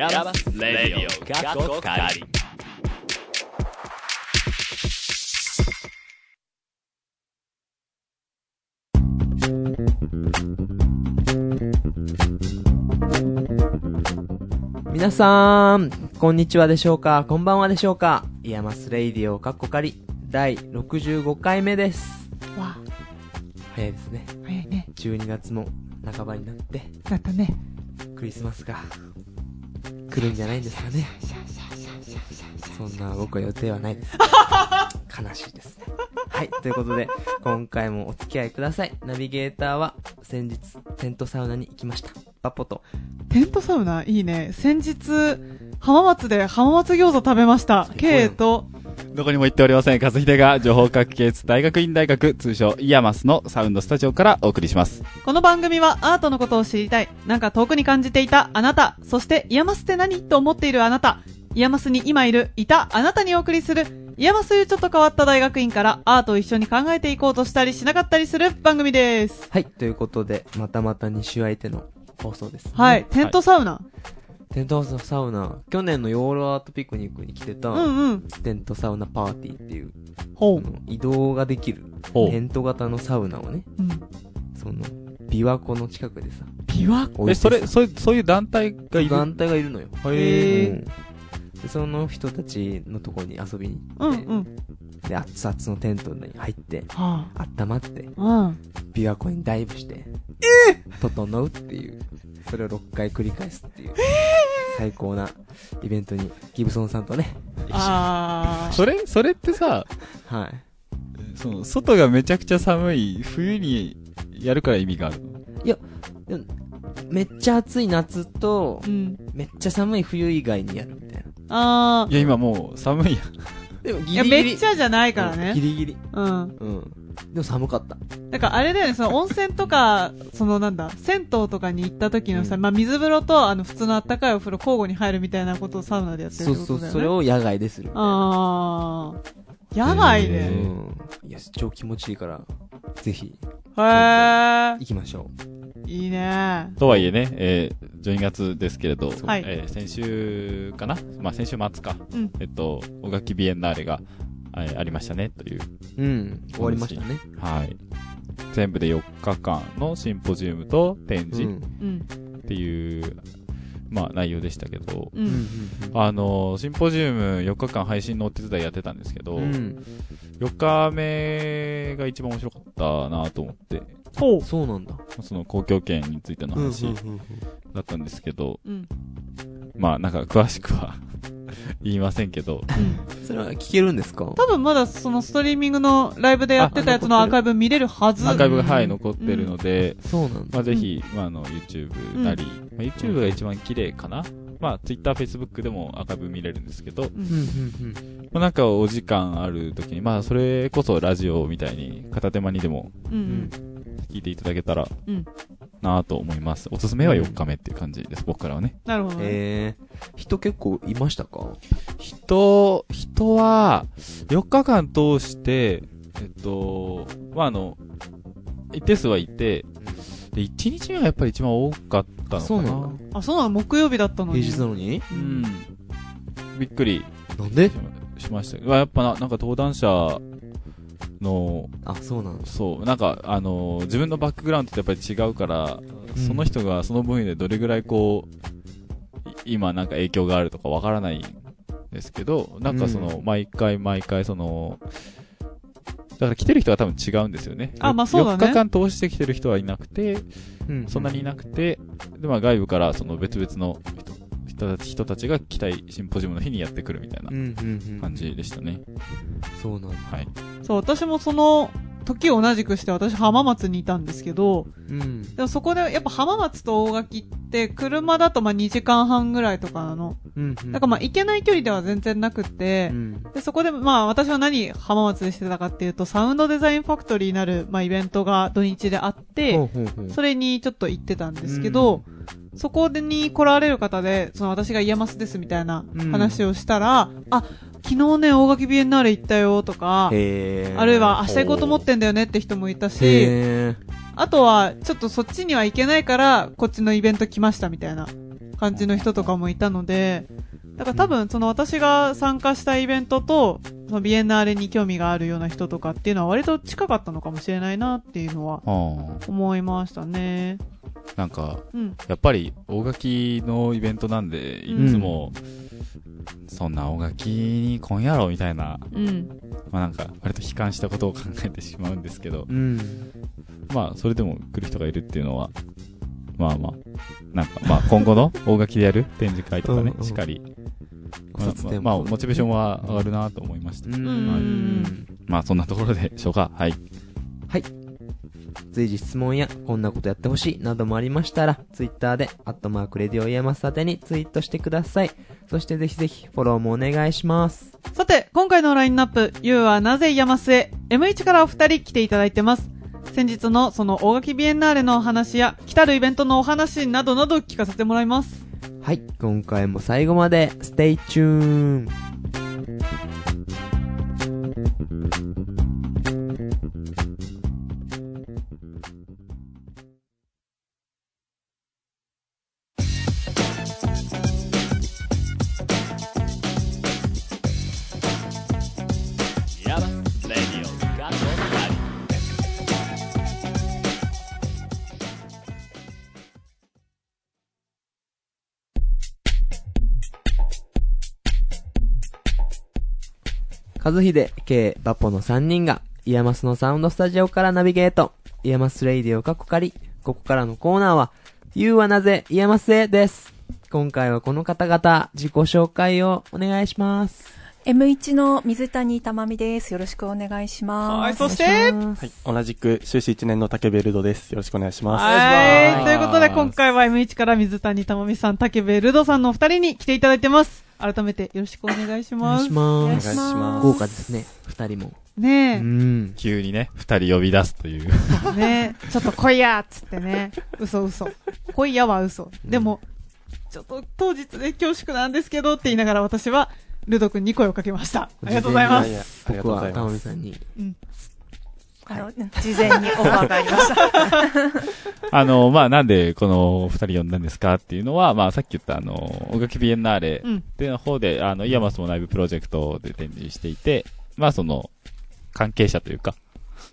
IAMAS Radio カッコカリ皆さん、こんにちはでしょうか？こんばんはでしょうか？ IAMAS Radio カッコカリ第65回目です。わ早いですね。早いね。12月も半ばになって、だったね。クリスマスが来るんじゃないんですかね。そんな僕は予定はないです。悲しいですね。はい、ということで、今回もお付き合いください。ナビゲーターは先日、テントサウナに行きました。パポと。テントサウナ？いいね。先日、浜松で浜松餃子食べました。K と、どこにも行っておりません。和秀が情報科学芸術大学院大学、通称 IAMAS のサウンドスタジオからお送りします。この番組はアートのことを知りたい。なんか遠くに感じていたあなた。そして、 IAMAS って何と思っているあなた。 IAMAS に今いる、いたあなたにお送りする、 IAMAS というちょっと変わった大学院からアートを一緒に考えていこうとしたりしなかったりする番組です。はい、ということで、またまた2週空いての放送です、ね。はい。テントサウナ。テントサウナ、去年の養老アートピクニックに来てた、うんうん。テントサウナパーティーっていう、ほあの移動ができる、テント型のサウナをね、う。うん。その、琵琶湖の近くでさ、琵琶湖？え、それ、そういう、そういう団体がいる？団体がいるのよ。へーうんでその人たちのとこに遊びにう行って、んうん。で、熱々のテントに入って、は温まって、あ。うん。琵琶湖にダイブして、整うっていう、それを6回繰り返すっていう、最高なイベントに、ギブソンさんとね、あー。それ、それってさ、はい。その、外がめちゃくちゃ寒い冬にやるから意味があるの？でもめっちゃ暑い夏とう、ん。めっちゃ寒い冬以外にやるみたいな。あいや、今もう寒いやん。でもー。いや、めっちゃじゃないからねギ。リギリ。うん。うん。でも寒かった。だからあれだよね、その温泉とか、そのなんだ、銭湯とかに行った時のさ、うんまあ水風呂とあの普通のあったかいお風呂交互に入るみたいなことをサウナでやってるそうそう、ってことだよね。それを野外でする。あー。野外へで。うん。いや、超気持ちいいから、ぜひ、へー行。きましょいいね。とはいえね、えー、12月ですけれど、はいえー先週かな？まあ、先週末か。うんえっと、お楽器ビエンナーレが、えーありましたね、という。う。うん。終わりましたね。はい。全部で4日間のシンポジウムと展うん。示うん。っていう、まあ、内容でしたけど、う。うんん。あの、シンポジウム4日間配信のお手伝いやってたんですけど、うん。4日目が一番面白かったなと思って、ほう。そうなんだ。その公共権についての話だったんですけど、うん。まあなんか詳しくは 言いませんけど、うん。それは聞けるんですか？多分まだそのストリーミングのライブでやってたやつのアーカイブ見れるはず。アーカイブが、はい、うん残ってるので、そうなんだ。まあぜひ、まああの、YouTube なり、まあ、YouTube が一番綺麗かなまあ Twitter、Facebook でもアーカイブ見れるんですけど、う。うんん。うん。まあなんかお時間ある時に、まあそれこそラジオみたいに片手間にでもうん。うん。聞いていただけたらうん。なぁと思います。おすすめは4日目っていう感じです、僕からはね。なるほどね。えー、人結構いましたか？人、人は、4日間通して、えっと、まあ、あの、一定数はいて、で、1日目はやっぱり一番多かったのかな。そうなんだあ、そうなの？木曜日だったのに。平日なのに？うん。びっくりなんで？しましました。うわやっぱな、なんか登壇者の、あ、そうなんだ。そう、なんか、あの、自分のバックグラウンドってやっぱり違うから、うんその人がその分野でどれぐらいこう、い今なんか影響があるとかわからないんですけど、なんかその、う毎回毎回その、だから来てる人は多分違うんですよね。あまあそうだね4日間通して来てる人はいなくて、うんそんなにいなくて、で、まあ外部からその別々の人人たち人たちがシンポジウムの日にやってくるみたいな。感じでしたね。そうなんだ。はい。そう、私もその、時を同じくして私浜松にいたんですけど、うん。でもそこでやっぱ浜松と大垣って車だとまあ2時間半ぐらいとかなの。うん。だからまあ行けない距離では全然なくってう、ん。で、そこでまあ私は何浜松でしてたかっていうと、サウンドデザインファクトリーになるまあイベントが土日であって、ほうほうほうそれにちょっと行ってたんですけど、そこに来られる方で、その私が IAMAS ですみたいな話をしたら、あ、昨日ね、大垣ビエンナーレ行ったよとか、あるいは明日行こうと思ってんだよねって人もいたし、あとは、ちょっとそっちには行けないから、こっちのイベント来ましたみたいな感じの人とかもいたので、だから多分その私が参加したイベントと、そのビエンナーレに興味があるような人とかっていうのは割と近かったのかもしれないなっていうのはあ思いましたね。あ。なんか、うん。やっぱり大垣のイベントなんで、いつも、そんな大垣に今夜ろみたいな、うん。まあなんか、割と悲観したことを考えてしまうんですけど、うん。まあ、それでも来る人がいるっていうのは、まあまあ、なんか、まあ今後の大垣でやる展示会とかねうんう、んしっかり、ま卒展あまあ、モチベーションは上がるなと思いましたう。うんん。まあそんなところでしょうか。はい。随時質問や、こんなことやってほしいなどもありましたら、ツイッターで、アットマーク Radio IAMAS 宛てにツイートしてください。そしてぜひぜひ、フォローもお願いします。さて、今回のラインナップ、ゆうはなぜ山須へ ?M1 からお二人来ていただいてます。先日のその大垣ビエンナーレのお話や、来たるイベントのお話などなど聞かせてもらいます。はい、今回も最後まで、 stay tunedン。和秀、K、パポの3人が、 IAMAS のサウンドスタジオからナビゲート。 IAMAS Radio カッコカリ。ここからのコーナーは、You はなぜイヤマスへです。今回はこの方々、自己紹介をお願いします。M1 の水谷たまみです。よろしくお願いします。はい、そして、はい。同じく、修士1年の竹部ルドです。よろしくお願いします。はい。いということで、今回は M1 から水谷たまみさん、竹部ルドさんのお二人に来ていただいてます。改めてよろしくお願いします。お願いします。お願いします豪華ですね、二人も。うねん。急にね、二人呼び出すという。え、ねえ、ちょっと来いやっつってね。嘘嘘。来いやは嘘。でも、ちょっと当日で恐縮なんですけどって言いながら私は、ルド君に声をかけました。ありがとうございます。僕は、うございま。たますみさんに。あの、事前にオファーがありました。あの、まあ、なんでこの二人呼んだんですかっていうのは、まあ、さっき言ったあの、大垣ビエンナーレうん。っていう方で、あの、 IAMAS も内部プロジェクトで展示していて、まあ、その、関係者というか、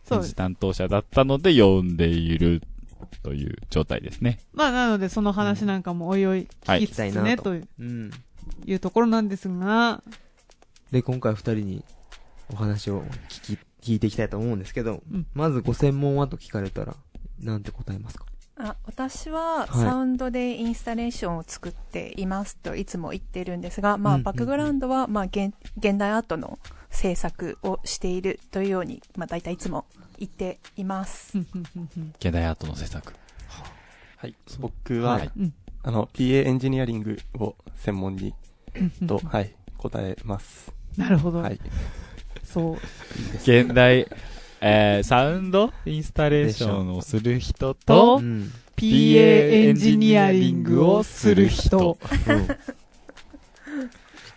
そうです展示担当者だったので呼んでいるという状態ですね。まあ、なので、その話なんかもおいおい聞きつつはいね、といううん。いうところなんですが、で、今回二人にお話を聞き、聞いていきたいと思うんですけど、うん。まずご専門はと聞かれたら、なんて答えますか？あ私ははい。サウンドでインスタレーションを作っていますといつも言ってるんですが、まあ、うんバックグラウンドは、まあ現、現代アートの制作をしているというように、まあ、大体いつも言っています。現代アートの制作。はい。僕は、はい。うん。あの、PA エンジニアリングを専門に、と、はい、答えます。なるほど。はい。そう。現代、えー、サウンドインスタレーションをする人とと、うん。PA エンジニアリングをする人。うん。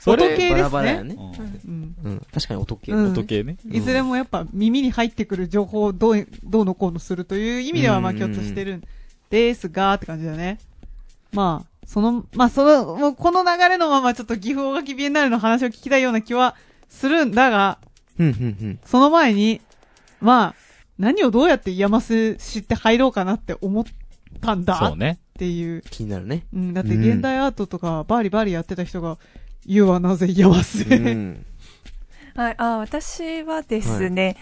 そ音系ですねバラバラやね。うん。うん。確かに音系。うん音系ね。いずれもやっぱ耳に入ってくる情報をどう、どうのこうのするという意味ではまあうん共通してるんですが、って感じだね。まあ、その、まあその、もうこの流れのままちょっと岐阜大垣ビエンナーレの話を聞きたいような気はするんだが、うん、うん、うん。その前に、まあ、何をどうやって山須知って入ろうかなって思ったんだっそうね。ていう。気になるね。うん、だってうん現代アートとかバーリバーリやってた人が、言うはなぜ山須へ。うん。はい、あ私はですね、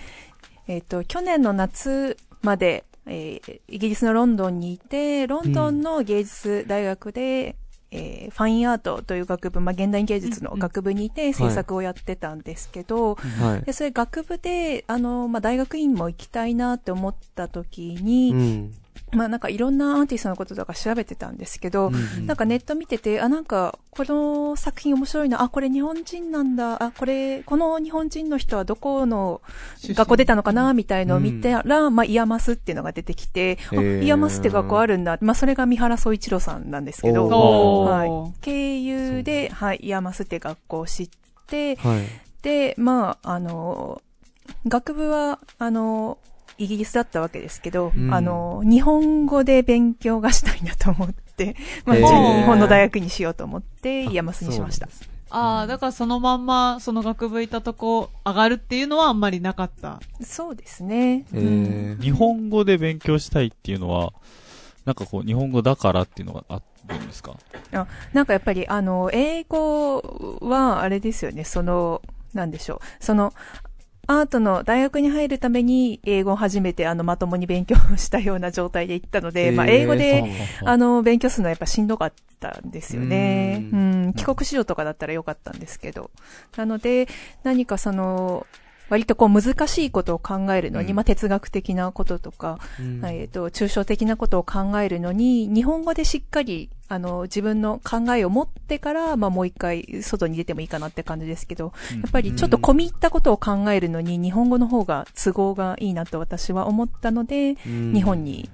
えっ、と、去年の夏まで、えーイギリスのロンドンにいて、ロンドンの芸術大学で、えーファインアートという学部、まあ、現代芸術の学部にいて制作をやってたんですけど、はい。でそれ学部で、あの、まあ、大学院も行きたいなって思った時に、うん。まあ、なんかいろんなアーティストのこととか調べてたんですけど、うんなんかネット見てて、あ、なんか、この作品面白いな、あ、これ日本人なんだ、あ、これ、この日本人の人はどこの学校出たのかな、みたいのを見たら、まあ、 IAMAS っていうのが出てきて、あへー IAMAS って学校あるんだ。まあ、それが三原総一郎さんなんですけど、はい。経由で、はい、 IAMAS って学校を知って、はい。で、まあ、あの、学部は、あの、イギリスだったわけですけど、うん。あの、日本語で勉強がしたいなと思って、まあ、へー日本の大学にしようと思って、 IAMAS にしました。ああ、だからそのまんま、その学部いたとこ上がるっていうのはあんまりなかった。そうですね。日本語で勉強したいっていうのは、なんかこう、日本語だからっていうのがあるんですか？なんかやっぱり、あの、英語は、あれですよね、その、なんでしょう。その、アートの大学に入るために英語を初めてあのまともに勉強したような状態で行ったので、まあ英語で、あの、勉強するのはやっぱしんどかったんですよね。ううんん、帰国子女とかだったらよかったんですけど。なので、何かその、割とこう難しいことを考えるのに、うん。まあ哲学的なこととか、うん。えっ、と、抽象的なことを考えるのに、日本語でしっかり、あの、自分の考えを持ってから、まあもう一回外に出てもいいかなって感じですけど、うん。やっぱりちょっと込み入ったことを考えるのに、日本語の方が都合がいいなと私は思ったので、うん。日本に、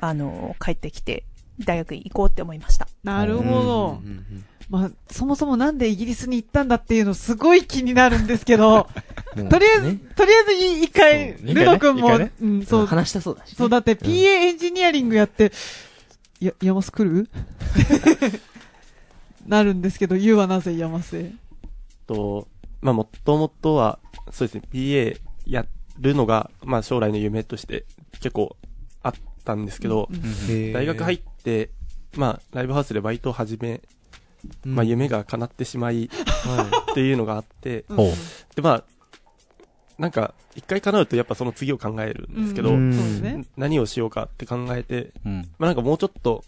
あの、帰ってきて、大学に行こうって思いました。なるほど。うん。うんうんまあ、そもそもなんでイギリスに行ったんだっていうのすごい気になるんですけど、うんとりあえず、ねとりあえずい一回、ルド君も、ね。うん、そう、話したそうだしね。そう、だって PA エンジニアリングやって、いや、山ス来る？なるんですけど、ユウはなぜ山スへと、まあ、もともとは、そうですね、BA やるのが、まあ、将来の夢として結構あったんですけど、うん。大学入って、まあ、ライブハウスでバイトを始め、まあ、夢が叶ってしまい、はっていうのがあって、う んほう。で、まあ、なんか、一回叶うとやっぱその次を考えるんですけど。何をしようかって考えて、うん。まあ、なんかもうちょっと、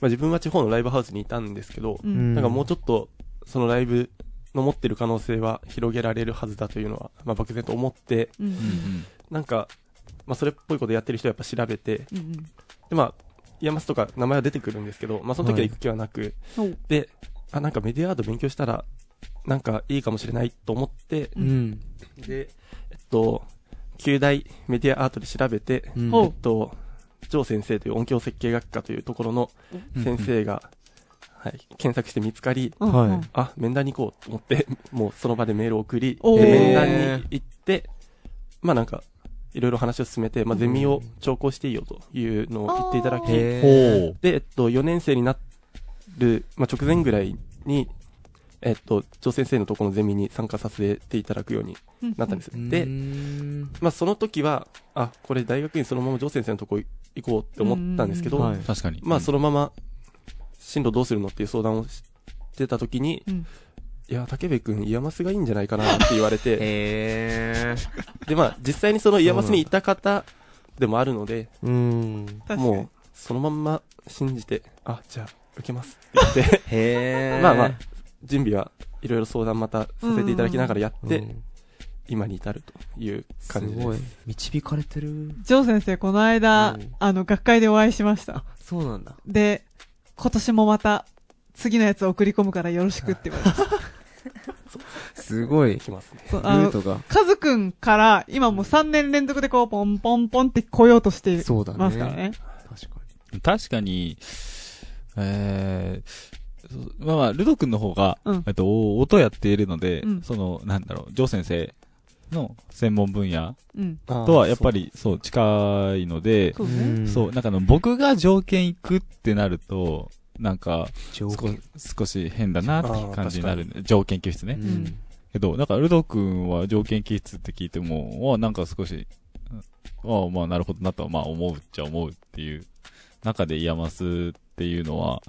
まあ、自分は地方のライブハウスにいたんですけど、うん。なんかもうちょっと、そのライブの持ってる可能性は広げられるはずだというのは、まあ、漠然と思って、うん。うんうん。なんか、まあ、それっぽいことやってる人はやっぱ調べて、うんうん。で、まあ、 IAMAS とか名前は出てくるんですけど、まあ、その時は行く気はなく、そう。で、あ、なんかメディアアート勉強したら、なんかいいかもしれないと思って、うん。で、えっと、九大メディアアートで調べて、うん。えっと、張先生という音響設計学科というところの先生が、はい、検索して見つかり、うんはい。うんあ、面談に行こうと思って、もうその場でメールを送り、面談に行って、まあなんか、いろいろ話を進めて、まあゼミを聴講していいよというのを言っていただき。で、えっと、4年生になる、まあ直前ぐらいに、えっと、張先生のところのゼミに参加させていただくようになったんですでまあその時は、あ、これ大学院そのまま張先生のとこ行こうって思ったんですけど、はい確かに。まあそのまま、進路どうするのっていう相談をしてた時に、うん。いや、竹部君、 IAMAS がいいんじゃないかなって言われて、へで、まあ、実際にその IAMAS にいた方でもあるので、ー。うん。確かに。もう、そのまんま信じて、あ、じゃあ、受けますって言って、へー。まあまあ、準備はいろいろ相談またさせていただきながらやって、うん今に至るというす感じです。ごい。導かれてる。ジョー先生、この間うん、あの、学会でお会いしました。そうなんだ。で、今年もまた、次のやつ送り込むからよろしくって言われました。すごい。きますね。そうあのルー、トが。カズくんから、今もう3年連続でこう、ポンポンポンって来ようとしてそうだね。ますからね。確か確かに、えー、まあまあ、ルド君の方が、うんえっと、音やっているので、うんその、なんだろう、ジョー先生の専門分野うん。ととはやっぱ、り、そう、近いので、そうね。んそう、なんかあの、僕が城研行くってなると、なんか、少し変だなって感じになる。城研教室ね。うんけど、なんか、ルド君は城研教室って聞いても、あなんか少し、ああ、まあ、なるほどなとは、まあ、思うっちゃ思うっていう中で IAMAS っていうのは、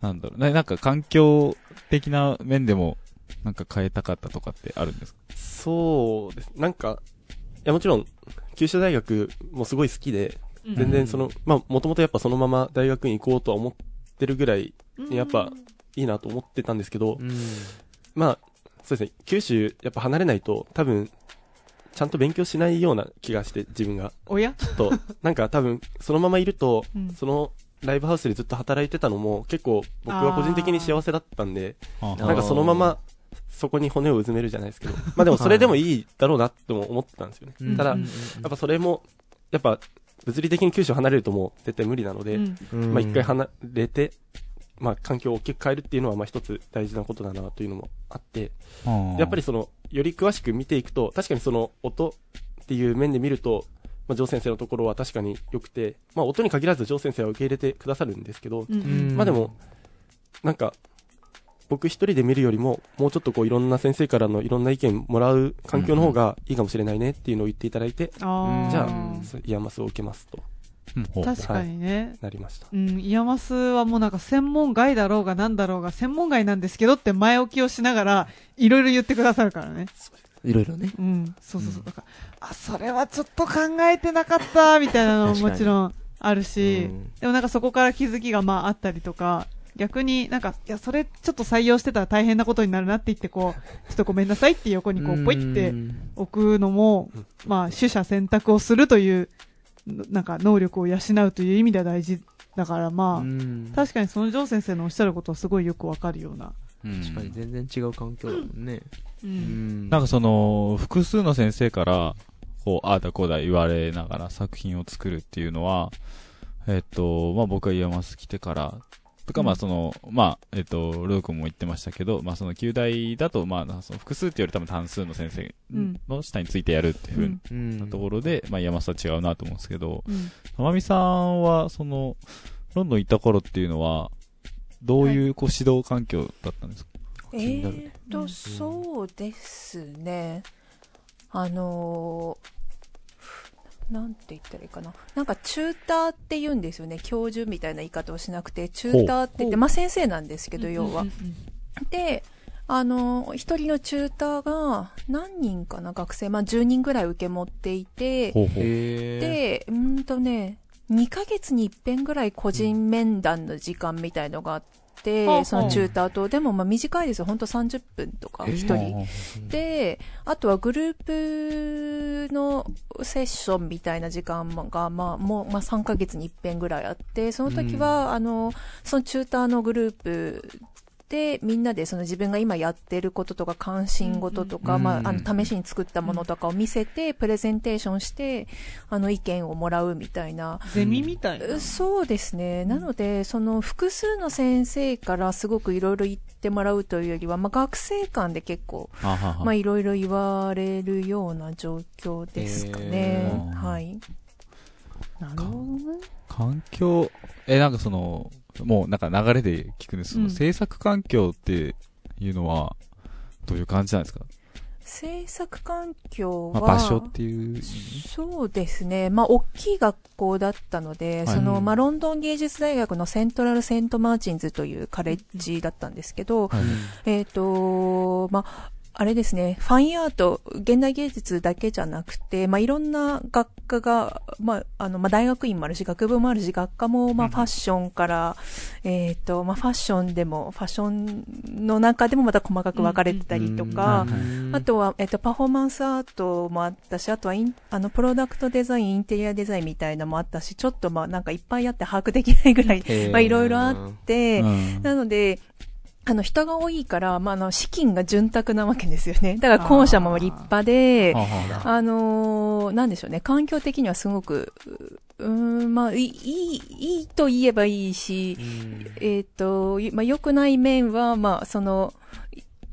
なんだろう、ななんか環境的な面でも、なんか変えたかったとかってあるんですか？そうです。なんか、いやもちろん、九州大学もすごい好きで、全然その、まあ、もともとやっぱそのまま大学院行こうとは思ってるぐらい、やっぱ、いいなと思ってたんですけど、うん。まあ、そうですね、九州やっぱ離れないと、多分、ちゃんと勉強しないような気がして、自分が。おや？ちょっと、なんか多分、そのままいると、うん。その、ライブハウスでずっと働いてたのも、結構、僕は個人的に幸せだったんで、なんかそのまま、そこに骨をうずめるじゃないですけど、まあでもそれでもいいだろうなっても思ってたんですよね。うんただ、うんやっぱそれも、やっぱ、物理的に九州離れるともう絶対無理なので、うん。うん。まあ一回離れて、まあ環境を大きく変えるっていうのはまあ一つ大事なことだなというのもあって、やっぱりその、より詳しく見ていくと、確かにその音っていう面で見ると、まあ、ジョー先生のところは確かに良くて、まあ、音に限らずジョー先生は受け入れてくださるんですけど、うんうん。まあでも、なんか、僕一人で見るよりも、もうちょっとこういろんな先生からのいろんな意見もらう環境の方がいいかもしれないねっていうのを言っていただいて、あー。じゃあ、 IAMAS を受けますと。うん。確かにね。なりました。うん、 IAMAS はもうなんか専門外だろうがなんだろうが専門外なんですけどって前置きをしながらいろいろ言ってくださるからね。いろいろね。うん、そうそうそう。だから、あ、それはちょっと考えてなかった、みたいなのももちろんあるし、うんでもなんかそこから気づきがまああったりとか、逆になんか、いや、それちょっと採用してたら大変なことになるなって言って、こう、ちょっとごめんなさいって横にこう、ポイってうん置くのもうん、まあ、取捨選択をするという、のなんか能力を養うという意味では大事だから、まあ、うん確かにそのジョー先生のおっしゃることはすごいよくわかるような。うん。確かに全然違う環境だもんね。う。うん。んなんかその、複数の先生から、こう、ああだこうだ言われながら作品を作るっていうのは、えっと、まあ僕が IAMAS 来てから、とか、うん。まあその、まあ、えっと、ルー君も言ってましたけど、まあその九大だと、まあその複数っていうより多分単数の先生の下についてやるっていうふううん。なところで、まあ IAMAS は違うなと思うんですけど、うん。まみさんは、その、ロンドン行った頃っていうのは、どういうこう指導環境だったんですか、え気になるねーと、そうですね。あのーなんて言ったらいいかな。なんか、チューターって言うんですよね。教授みたいな言い方をしなくて、チューターって言って、まあ先生なんですけど、要はうん。で、あの、一人のチューターが、何人かな、学生、まあ10人ぐらい受け持っていて、ほうほう。で、うーんとね、2ヶ月に一遍ぐらい個人面談の時間みたいのがあって、ほうそのチューターと、でもまあ短いですよ。ほんと30分とか、えー。一人。で、あとはグループのセッションみたいな時間が、まあ、もう、まあ、3ヶ月に一遍ぐらいあって、その時は、あの、そのチューターのグループで、みんなでその自分が今やってることとか関心事とか、うんまあ、あうんの、試しに作ったものとかを見せて、プレゼンテーションして、あの、意見をもらうみたいな、ゼミみたいな。そうですね。なので、その複数の先生からすごくいろいろ言ってもらうというよりは、まあ学生間で結構、はあはまあいろいろ言われるような状況ですかねはい。なるほどね。環境、え、なんかその、もうなんか流れで聞くんですけど、うん。制作環境っていうのは、どういう感じなんですか、制作環境まあ、は、場所っていうそうですね。まあ、大きい学校だったので、はい。その、まあ、ロンドン芸術大学のセントラル・セント・マーチンズというカレッジだったんですけど、はい。えっ、と、まあ、あれですね、ファインアート、現代芸術だけじゃなくて、まあ、いろんな学科が、まあ、あの、まあ、大学院もあるし、学部もあるし、学科も、まあ、うんファッションから、えっ、と、まあ、ファッションでも、ファッションの中でもまた細かく分かれてたりとか、あとは、えっと、パフォーマンスアートもあったし、あとはイン、あの、プロダクトデザイン、インテリアデザインみたいなのもあったし、ちょっとまあ、なんかいっぱいあって把握できないぐらい、まあ、いろいろあって、うん。なので、あの、人が多いから、まあ、あの、資金が潤沢なわけですよね。だから校舎も立派では、あはああのーなんでしょうね、環境的にはすごく、うーん、まあ、いい、いい、と言えばいいし、えっ、と、まあ、良くない面は、まあ、その、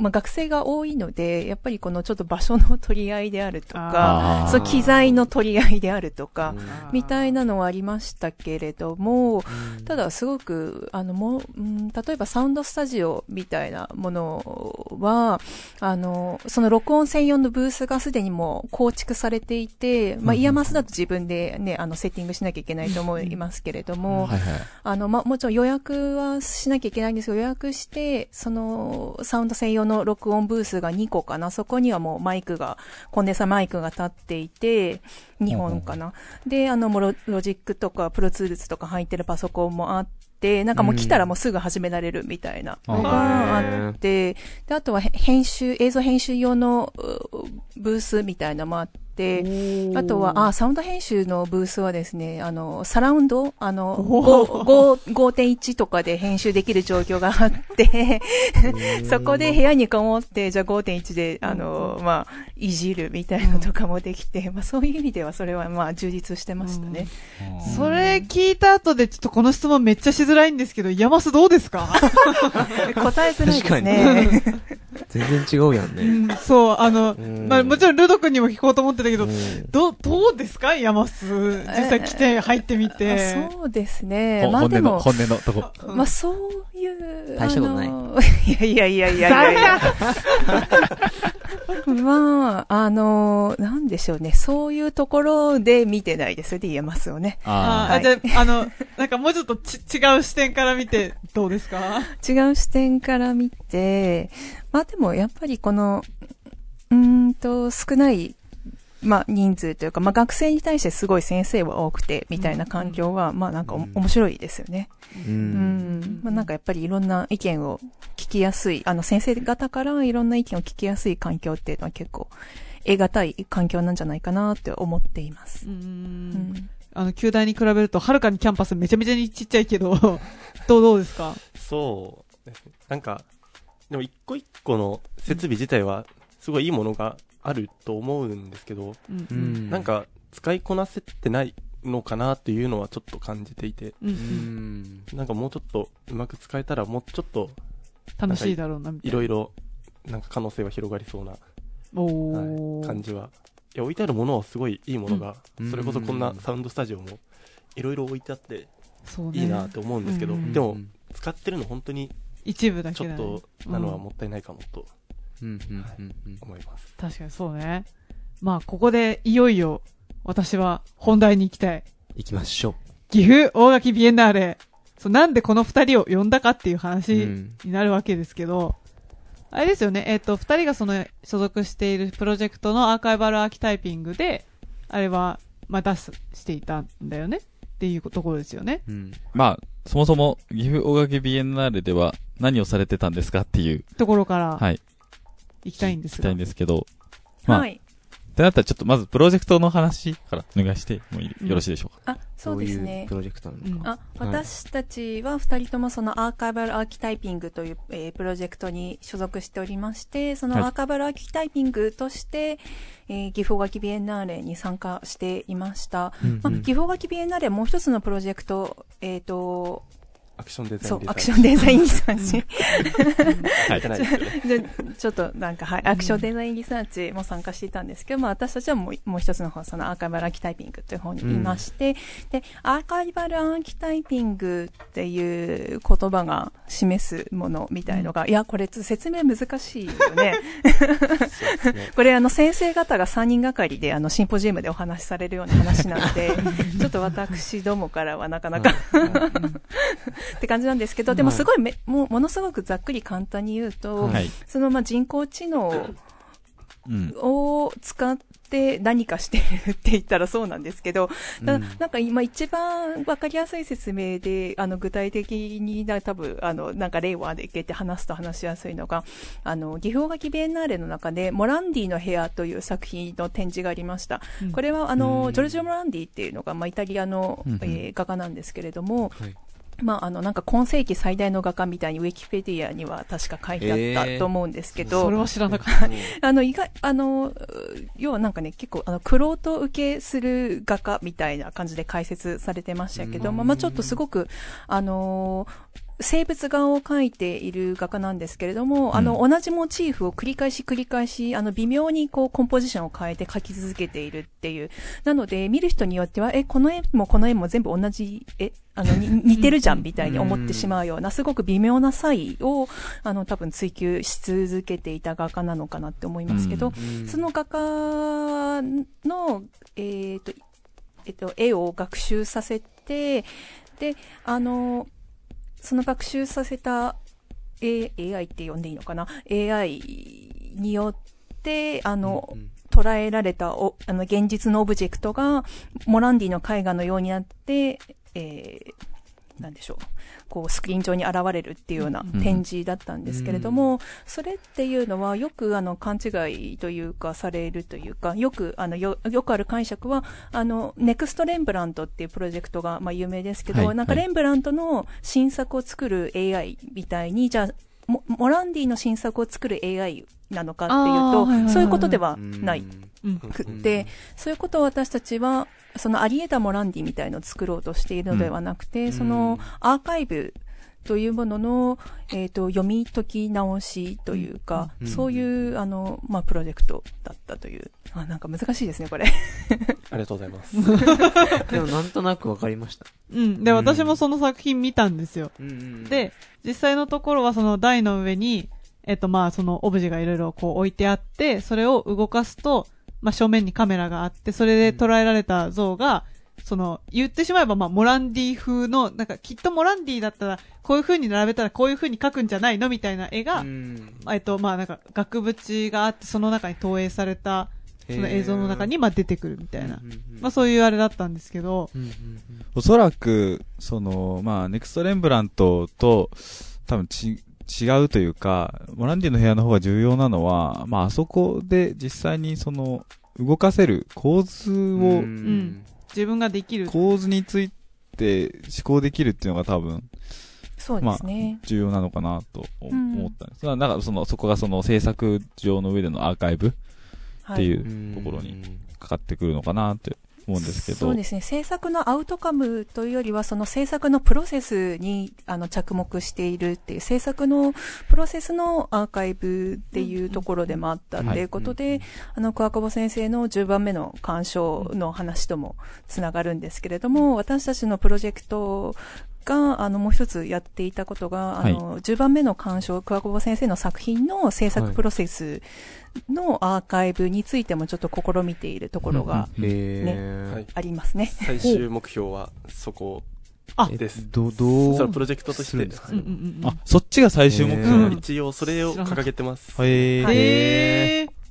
まあ、学生が多いので、やっぱりこのちょっと場所の取り合いであるとか、そう、機材の取り合いであるとか、みたいなのはありましたけれども、うん。ただすごく、あの、もう、うん、例えばサウンドスタジオみたいなものは、あの、その録音専用のブースがすでにもう構築されていて、まあ、 IAMAS だと自分でね、あの、セッティングしなきゃいけないと思いますけれども、はいはい。あの、まあ、もちろん予約はしなきゃいけないんですけど、予約して、その、サウンド専用の録音ブースが2個かな。そこにはもうマイクが、コンデンサーマイクが立っていて、2本かな。で、あの、もうロロジックとか Pro Tools とか入ってるパソコンもあって、なんかもう来たらもうすぐ始められるみたいなのがあって、で、あとはへ編集、映像編集用のうブースみたいなのもあって、あとは、あ、サウンド編集のブースはですね、あの、サラウンド、あの、5 5.1とかで編集できる状況があって、そこで部屋にこもって、じゃあ5.1で、あの、まあ、いじるみたいなのとかもできて、まあそういう意味ではそれはまあ充実してましたね。それ聞いた後でちょっとこの質問めっちゃしづらいんですけど、山須どうですか？答えづらいですね。全然違うやんうね。ん、そう、あの、うん。まあ、もちろんルド君にも聞こうと思ってたけど、うんど、どうですか？山須。実際来て、入ってみて。あそうですね。ほ本音の、まあでも、本音のとこ。まあそういう。大したことないあのいやいやいやいやいやいや。まあ、あの、なんでしょうね。そういうところで見てないですよね、言えますよね。あああじゃあ、あの、なんかもうちょっとち違う視点から見て、どうですか？違う視点から見て、まあでもやっぱりこの、うーんと、少ない、まあ人数というか、まあ学生に対してすごい先生は多くて、みたいな環境は、まあなんかおうん面白いですよね。う。うんん。まあなんかやっぱりいろんな意見を聞きやすい、あの先生方からいろんな意見を聞きやすい環境っていうのは結構、得難い環境なんじゃないかなって思っていますう。。うんん。あの、旧大に比べると、はるかにキャンパスめちゃめちゃにちっちゃいけど、どう、どうですか？そうですね。なんか、でも一個一個の設備自体は、すごいいいものがあると思うんですけど、うんう。ん。なん、か、使いこなせてないのかなっていうのはちょっと感じていて、うん。なんかもうちょっとうまく使えたら、もうちょっと楽しいだろうな、みたいな。いろいろ、なんか可能性は広がりそうな、おはいー。感じは。いや、置いてあるものはすごいいいものが、うんそれこそこんなサウンドスタジオも、いろいろ置いてあって。いいなって思うんですけど、うんでも、使ってるの本当に一部だちょっ。となのはもったいないかもとうん。うん。うん。うん。思います。確かにそうね。まあ、ここでいよいよ、私は本題に行きたい。行きましょ岐阜大垣ビエンナーレ。そう、なんでこの二人を呼んだかっていうう。話うん。になるわけですけど、あれですよね、えっ、と、二人がその所属しているプロジェクトのアーカイバルアーキタイピングで、あれは、まあ、出す、していたんだよねっていうところですよね。うん。まあ、そもそも、岐阜大垣ビエンナーレでは何をされてたんですかっていう、ところから、はい、行きたいんですが。聞きたいんですけど、まあ、はい。ってなったらちょっとまずプロジェクトの話からお願いしてもいいうんよろしいでしょうか。あ、そうですねどういうプ。ロジェクトなのか。あ、私たちは二人ともそのアーカイバルアーキタイピングという、えープロジェクトに所属しておりまして、そのはいアーカイバルアーキタイピングとして、えー、岐阜大垣ビエンナーレに参加していました。うんまあ、岐阜大垣ビエンナーレはもう一つのプロジェクト、えっ、と、アクションデザインそう、アクションデザインリサーチ。ちょっとなんか、はい、アクションデザインリサーチも参加していたんですけど、まあ私たちはもうもう一つの方、そのアーカイバルアーキタイピングという方にいまして、で、アーカイバルアーキタイピングっていう言葉が示すものみたいのが、いや、これ説明難しいよね。これあの先生方が3人がかりであのシンポジウムでお話しされるような話なので、ちょっと私どもからはなかなかって感じなんですけど、でもすごいめ、もうものすごくざっくり簡単に言うと、はい。そのまあ人工知能うん。を使って何かしてるって言ったらそうなんですけど、だうんなんか今一番わかりやすい説明で、あの具体的にな多分、あの、なんか例を挙げて話すと話しやすいのが、あの、岐阜大垣ビエンナーレの中で、モランディの部屋という作品の展示がありました。うんこれはあの、うんジョルジオ・モランディっていうのが、まあ、イタリアの、えー画家なんですけれども、はいまあ、あの、なんか今世紀最大の画家みたいにウィキペディアには確か書いてあったと思うんですけど、それは知らなかった。あの、意外、あの、要はなんかね、結構、あの、クロ受けする画家みたいな感じで解説されてましたけど、うんまあ、まあちょっとすごく、あの生物画を描いている画家なんですけれども、あの、同じモチーフを繰り返し繰り返し、あの、微妙にこう、コンポジションを変えて描き続けているっていう。なので、見る人によっては、え、この絵もこの絵も全部同じ、え、あの、に 似てるじゃんみたいに思ってしまうような、すごく微妙な差異を、あの、多分追求し続けていた画家なのかなって思いますけど、うんその画家の、えっ、と、えっ、と、絵を学習させて、で、あの、その学習させた、A、AI って呼んでいいのかな ?AI によって、あの、うん捉えられたお、あの、現実のオブジェクトが、モランディの絵画のようになって、えー、なんでしょう。こう、スクリーン上に現れるっていうようなうん展示だったんですけれども、それっていうのは、よく、あの、勘違いというか、されるというか、よく、あの、よ、よくある解釈は、あの、ネクストレンブラントっていうプロジェクトが、まあ、有名ですけど、なんか、はいはいレンブラントの新作を作る AI みたいに、じゃあ、モモランディの新作を作る AI なのかっていうあーはいはいはいはと、いそういうことではない。うん。くって、そういうことを私たちは、そのあり得たモランディみたいのを作ろうとしているのではなくて、んそのアーカイブというものの、えっ、と、読み解き直しというか、うんそういう、あの、まあ、プロジェクトだったという。あ、なんか難しいですね、これ。ありがとうございます。でもなんとなくわかりました。うん。で、うん私もその作品見たんですよ。うんうん、で、実際のところはその台の上に、えっとまあそのオブジェがいろいろこう置いてあって、それを動かすと、まあ正面にカメラがあって、それで捉えられた像が、その、言ってしまえばまあモランディ風の、なんかきっとモランディだったら、こういう風に並べたらこういう風に描くんじゃないのみたいな絵が、うん。えっとまあなんか額縁があって、その中に投影された、その映像の中にまあ出てくるみたいな。まあそういうあれだったんですけど、うんうん。おそらく、その、まあ、ネクストレンブラントと、多分ち、違うというか、モランディの部屋の方が重要なのは、まあ、あそこで実際にその、動かせる構図うん。を、ん自分ができる。構図について思考できるっていうのが多分、そうですね。重要なのかなと思ったんです。だから、その、そこがその制作上の上でのアーカイブはっていうんうところにかかってくるのかなって思うんですけど。そうですね。制作のアウトカムというよりは、その制作のプロセスにあの着目しているっていう、制作のプロセスのアーカイブっていうところでもあったっていうことで、あの、桑久保先生の10番目の鑑賞の話ともつながるんですけれども、私たちのプロジェクトが、あの、もう一つやっていたことが、あの、10番目の鑑賞、桑久保先生の作品の制作プロセスのアーカイブについてもちょっと試みているところがへー。はい。ありますね。最終目標はそこあえです。ど、どうそプロジェクトとして。ですかうんうんうんうん。あ、そっちが最終目標うん一応それを掲げてます。へー。はい。へー。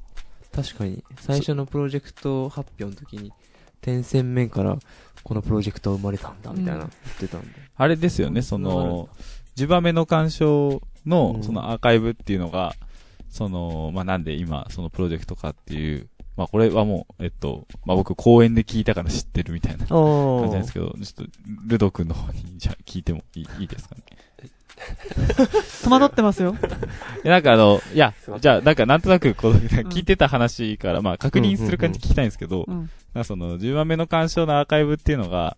確かに、最初のプロジェクト発表の時に、点線面から、このプロジェクトは生まれたんだ、みたいな言ってたんで。あれですよね、その、10番目の鑑賞のう、んそのアーカイブっていうのが、その、まあ、なんで今、そのプロジェクトかっていう、まあ、これはもう、えっと、まあ、僕、公演で聞いたから知ってるみたいな感あじなんですけど、ちょっと、ルド君の方に、じゃあ聞いてもいいいいですかね？戸惑ってますよ。いや、なんかあの、いやじゃあ、なんかなんとなく、こう、聞いてた話から、まあ、確認する感じ聞きたいんですけど、うん。なんかその、10番目の鑑賞のアーカイブっていうのが、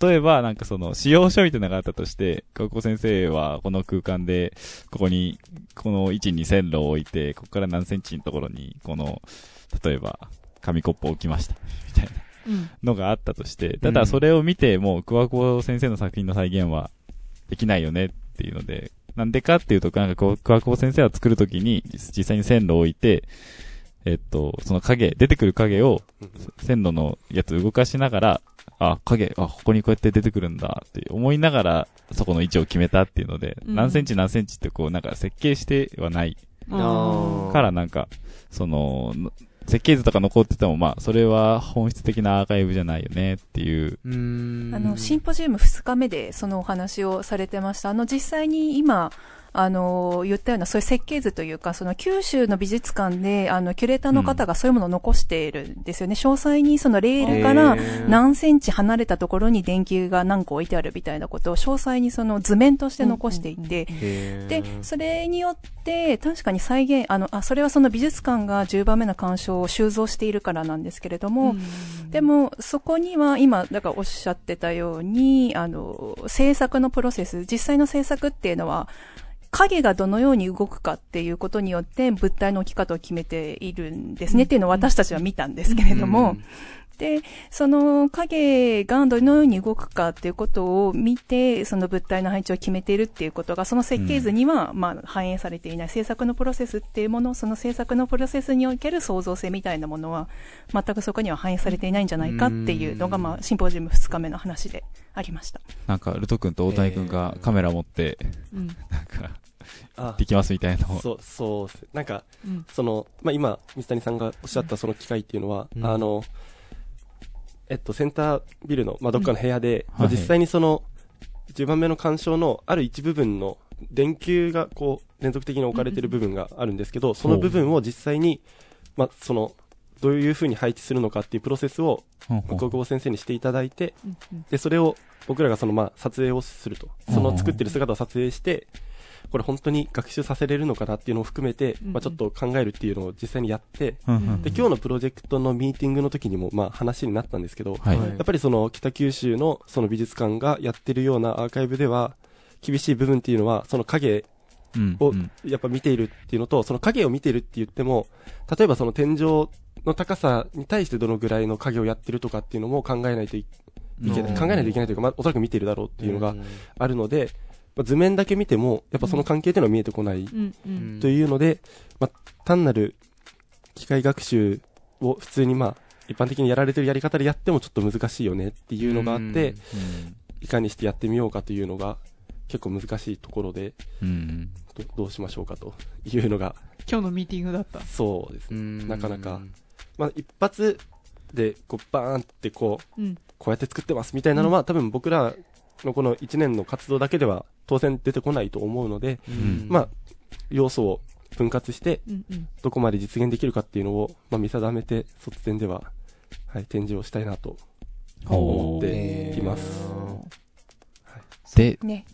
例えば、なんかその、使用書みたいなのがあったとして、高校先生はこの空間で、ここに、この位置に線路を置いて、ここから何センチのところに、この、例えば、紙コップを置きました、みたいなうん。のがあったとして、ただそれを見て、もう、桑子先生の作品の再現はできないよねっていうので、なんでかっていうと、なんかこう、桑子先生は作るときに、実実際に線路を置いて、えっと、その影、出てくる影を、線路のやつ動かしながら、あ、影、あ、ここにこうやって出てくるんだって思いながら、そこの位置を決めたっていうので、うん。何センチ何センチってこう、なんか設計してはないからなんか、その、の設計図とか残ってても、まあ、それは本質的なアーカイブじゃないよねっていう。うーん。あの、シンポジウム2日目でそのお話をされてました。あの、実際に今、あの、言ったようなそういう設計図というか、その九州の美術館で、あの、キュレーターの方がそういうものを残しているんですよね。詳細にそのレールから何センチ離れたところに電球が何個置いてあるみたいなことを詳細にその図面として残していて、へー。で、それによって、確かに再現、あの、あ、それはその美術館が10番目の鑑賞を収蔵しているからなんですけれども、でも、そこには今、だからおっしゃってたように、あの、制作のプロセス、実際の制作っていうのは、影がどのように動くかっていうことによって物体の置き方を決めているんですね、っていうのを私たちは見たんですけれども、で、その影がどのように動くかっていうことを見て、その物体の配置を決めているっていうことが、その設計図には、まあ、反映されていない制作のプロセスっていうもの、その制作のプロセスにおける創造性みたいなものは、全くそこには反映されていないんじゃないかっていうのが、うんまあ、シンポジウム2日目の話でありました。なんか、ルト君と大谷君がカメラ持って、うん。なんか、あできますみたいな。そう、そう。なんか、うん。その、まあ、今、水谷さんがおっしゃったその機械っていうのは、うんあの、えっと、センタービルの、まあ、どっかの部屋で、うんはい。まあ実際にその、10番目の干渉のある一部分の電球がこう、連続的に置かれてる部分があるんですけど、その部分を実際に、まあ、その、どういう風に配置するのかっていうプロセスを、国語先生にしていただいて、で、それを僕らがそのまあ撮影をすると。その作ってる姿を撮影して、これ本当に学習させれるのかなっていうのを含めて、うんうんまあちょっと考えるっていうのを実際にやって、うんうんで、今日のプロジェクトのミーティングの時にもまあ話になったんですけど、はい。はいやっぱりその北九州のその美術館がやってるようなアーカイブでは、厳しい部分っていうのは、その影うん。をうんやっぱ見ているっていうのと、その影を見てるって言っても、例えばその天井の高さに対してどのぐらいの影をやってるとかっていうのも考えないといいけない、うん考えないといけないというか、まあ、おそらく見てるだろうっていうのがんあるので、まあ図面だけ見ても、やっぱその関係っていうのは見えてこない。というので、まあ、単なる機械学習を普通にまあ、一般的にやられてるやり方でやってもちょっと難しいよねっていうのがあって、いかにしてやってみようかというのが結構難しいところで。どどうしましょうかというのが、今日のミーティングだった。そうですね。うんなかなかまあ、一発で、こう、バーンってこう、うん。こうやって作ってますみたいなのは、多分僕らのこの1年の活動だけでは当然出てこないと思うので、うんまあ、要素を分割して。どこまで実現できるかっていうのを、まあ、見定めて、卒展では、はい、展示をしたいなと思っています。で、ね。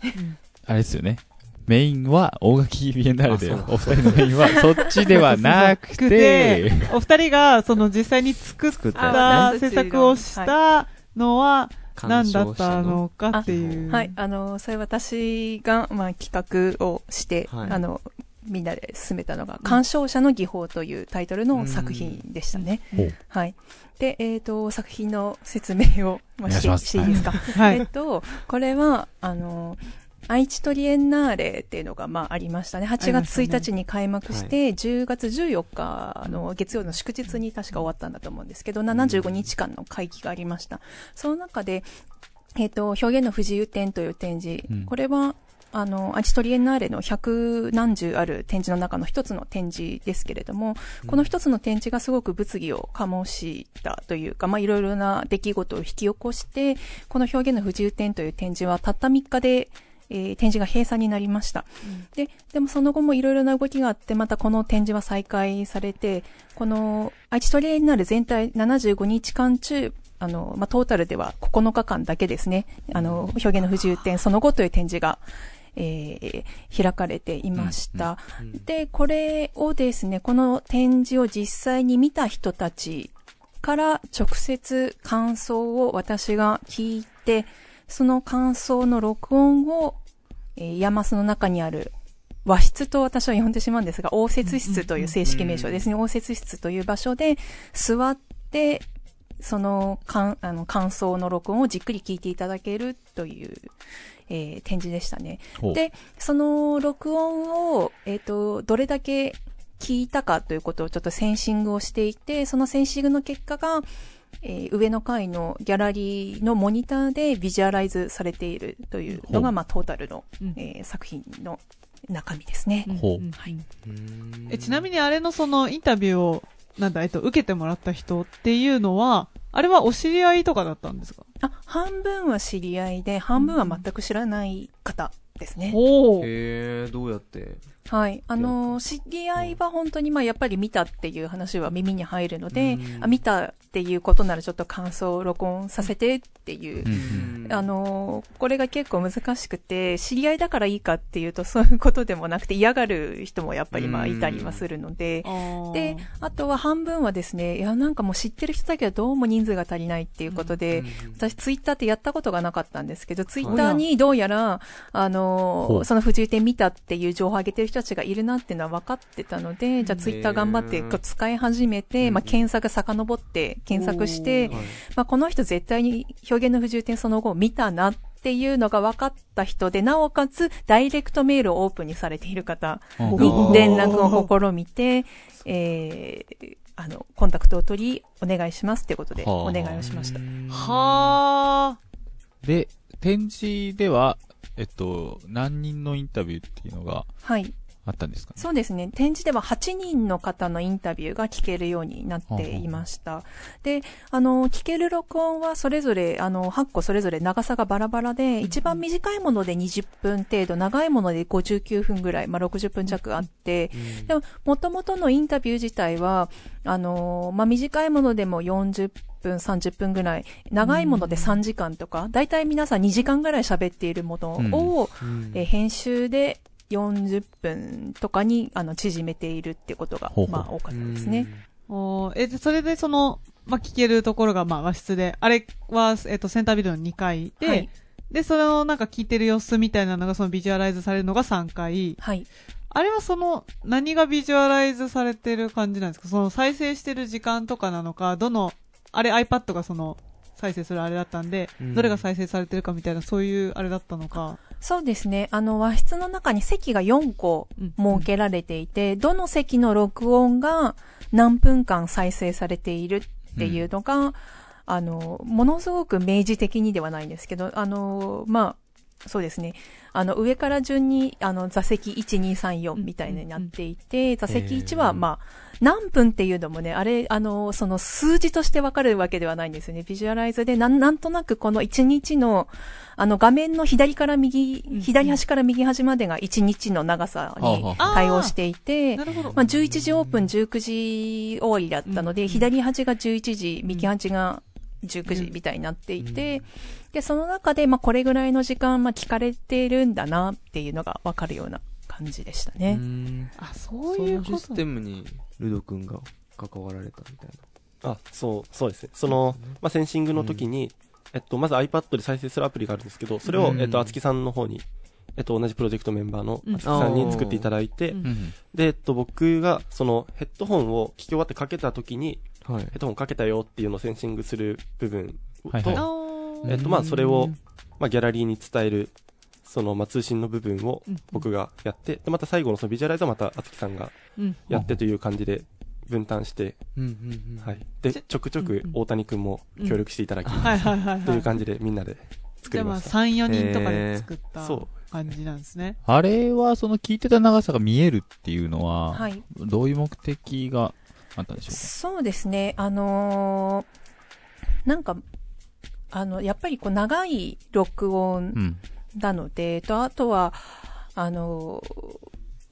あれですよね。メインは大垣ビエンナーレで、お二人のメインはそっちではなくて、お二人が、その実際に作っ作った制作をしたのは、何だったのかっていう。はい。あの、それ私が、まあ、企画をして、はいあの、みんなで進めたのが、鑑賞者の技法というタイトルの作品でしたね。はい。で、えっ、と、作品の説明を、していいですか？はい。えっと、これは、あの、愛知トリエンナーレっていうのが、まあ、ありましたね。8月1日に開幕して、10月14日の月曜の祝日に確か終わったんだと思うんですけど、75日間の会期がありました。その中で、えっ、と、表現の不自由展という展示。うんこれは、あの、アチトリエンナーレの百何十ある展示の中の一つの展示ですけれども、この一つの展示がすごく物議を醸したというか、まあ、いろいろな出来事を引き起こして、この表現の不自由展という展示はたった3日で、えー展示が閉鎖になりました。で、でもその後もいろいろな動きがあって、またこの展示は再開されて、この愛知トリエンナーレ全体75日間中、あの、まあ、トータルでは9日間だけですね。あの、表現の不自由展その後という展示が、えー開かれていました。で、これをですね、この展示を実際に見た人たちから直接感想を私が聞いて、その感想の録音を、えー、ヤマスの中にある和室と私は呼んでしまうんですが、応接室という正式名称ですね。応接室という場所で座って、その感あの感想の録音をじっくり聞いていただけるという、えー展示でしたね。で、その録音を、えっ、と、どれだけ聞いたかということをちょっとセンシングをしていて、そのセンシングの結果が、えー上の階のギャラリーのモニターでビジュアライズされているというのが、まあ、トータルの、う。んえー作品の中身ですね。ほううん。はい。うん。えちなみにあれのそのインタビューを、なんだ、えっと、受けてもらった人っていうのは、あれはお知り合いとかだったんですか？あ、半分は知り合いで、半分は全く知らない方ですね。おー。へえ、どうやって？はい。あの、知り合いは本当に、まあ、やっぱり見たっていう話は耳に入るのでう、ん。あ、見たっていうことならちょっと感想を録音させてっていう。うん。うん。あのーこれが結構難しくて、知り合いだからいいかっていうと そういうことでもなくて嫌がる人もやっぱりまあいたりはするので、で、あとは半分はですね、いやなんかもう知ってる人だけどどうも人数が足りないっていうことで、私ツイッターってやったことがなかったんですけど、ツイッターにどうやら、あのその不自由展見たっていう情報を上げてる人たちがいるなっていうのは分かってたので、じゃあツイッター頑張ってこう使い始めて、まあ検索遡って検索して、はい。まあ、この人絶対に表現の不自由点その後を見たなっていうのが分かった人で、なおかつダイレクトメールをオープンにされている方うんに連絡を試みて、えー、あの、コンタクトを取り、お願いしますってことで、はあ。お願いをしました。はで、展示では、えっと、何人のインタビューっていうのがはい。あったんですかね？そうですね。展示では8人の方のインタビューが聞けるようになっていました。で、あの、聞ける録音はそれぞれ、あの、8個それぞれ長さがバラバラで、一番短いもので20分程度、長いもので59分ぐらい、まあ、60分弱あって、でも、元々のインタビュー自体は、あの、まあ、短いものでも40分、30分ぐらい、長いもので3時間とか、だいたい皆さん2時間ぐらい喋っているものを、うんえー編集で40分とかにあの縮めているってことがほうほうまあ多かったですね。ー。おーえ、でそれでその、まあ、聞けるところが、まあ、和室で、あれは、えっと、センタービルの2階で、はい。で、それをなんか聞いてる様子みたいなのがそのビジュアライズされるのが3回。はい。あれはその、何がビジュアライズされてる感じなんですか？その再生してる時間とかなのか、どの、あれ iPad がその、再生するあれだったんで、うんどれが再生されてるかみたいな、そういうあれだったのか。そうですね。あの、和室の中に席が4個うん設けられていて、どの席の録音が何分間再生されているっていうのが、あの、ものすごく明示的にではないんですけど、あの、まあ、そうですね。あの、上から順に、あの、座席1、2、3、4みたいになっていて、座席1は、まあ、何分っていうのもね、あれ、あの、その数字としてわかるわけではないんですよね。ビジュアライズで、なん、なんとなくこの1日の、あの、画面の左から右、うん。左端から右端までが1日の長さにはあ対応していて。まあ、11時オープン、19時終わりだったので、うん。左端が11時、右端が19時うんみたいになっていて、で、その中で、まあ、これぐらいの時間、まあ、聞かれてるんだなっていうのがわかるような感じでしたうね。ん。あ、そうそいうこと。のシステムに、ルド君が関わられたみたいあ、そう、そうですね。その、まあ、センシングの時に、えっと、まず iPad で再生するアプリがあるんですけど、それを、うん。えっと、あつきさんの方に、えっと、同じプロジェクトメンバーのうん。あつきさんに作っていただいて、うん。うんで、えっと、僕が、その、ヘッドホンを聞き終わってかけた時に、な。はいヘッドホンかけたよっていうのをセンシングする部分と、はいはいえっと、まあ、それを、まあ、ギャラリーに伝える、その、まあ、通信の部分をうん僕がやって、で、また最後のそのビジュアライズはまた、あつきさんがうん。やってという感じで分担して。はい。で、じちょくちょく大谷くんも協力していただき、はいはいはいはい。という感じでみんなで作じゃあまありました。3、4人とかで作ったそう。感じなんですね。あれは、その聞いてた長さが見えるっていうのは、はい。どういう目的があったんでしょうか？そうですね。あのーなんか、あの、やっぱりこう長い録音うん。なので、と、あとは、あの、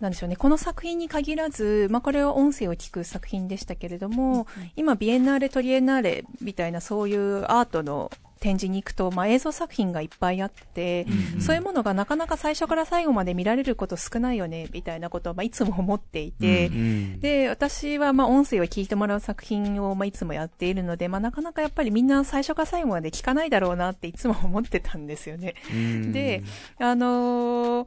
なんでしょうね、この作品に限らず、まあ、これは音声を聞く作品でしたけれども、今、ビエンナーレ、トリエンナーレみたいなそういうアートの展示に行くと、まあ、映像作品がいっぱいあって、そういうものがなかなか最初から最後まで見られること少ないよね、みたいなことを、まあ、いつも思っていて、うん。で、私は、まあ、音声を聞いてもらう作品を、まあ、いつもやっているので、まあ、なかなかやっぱりみんな最初から最後まで聞かないだろうなっていつも思ってたんですよね。うんで、あのー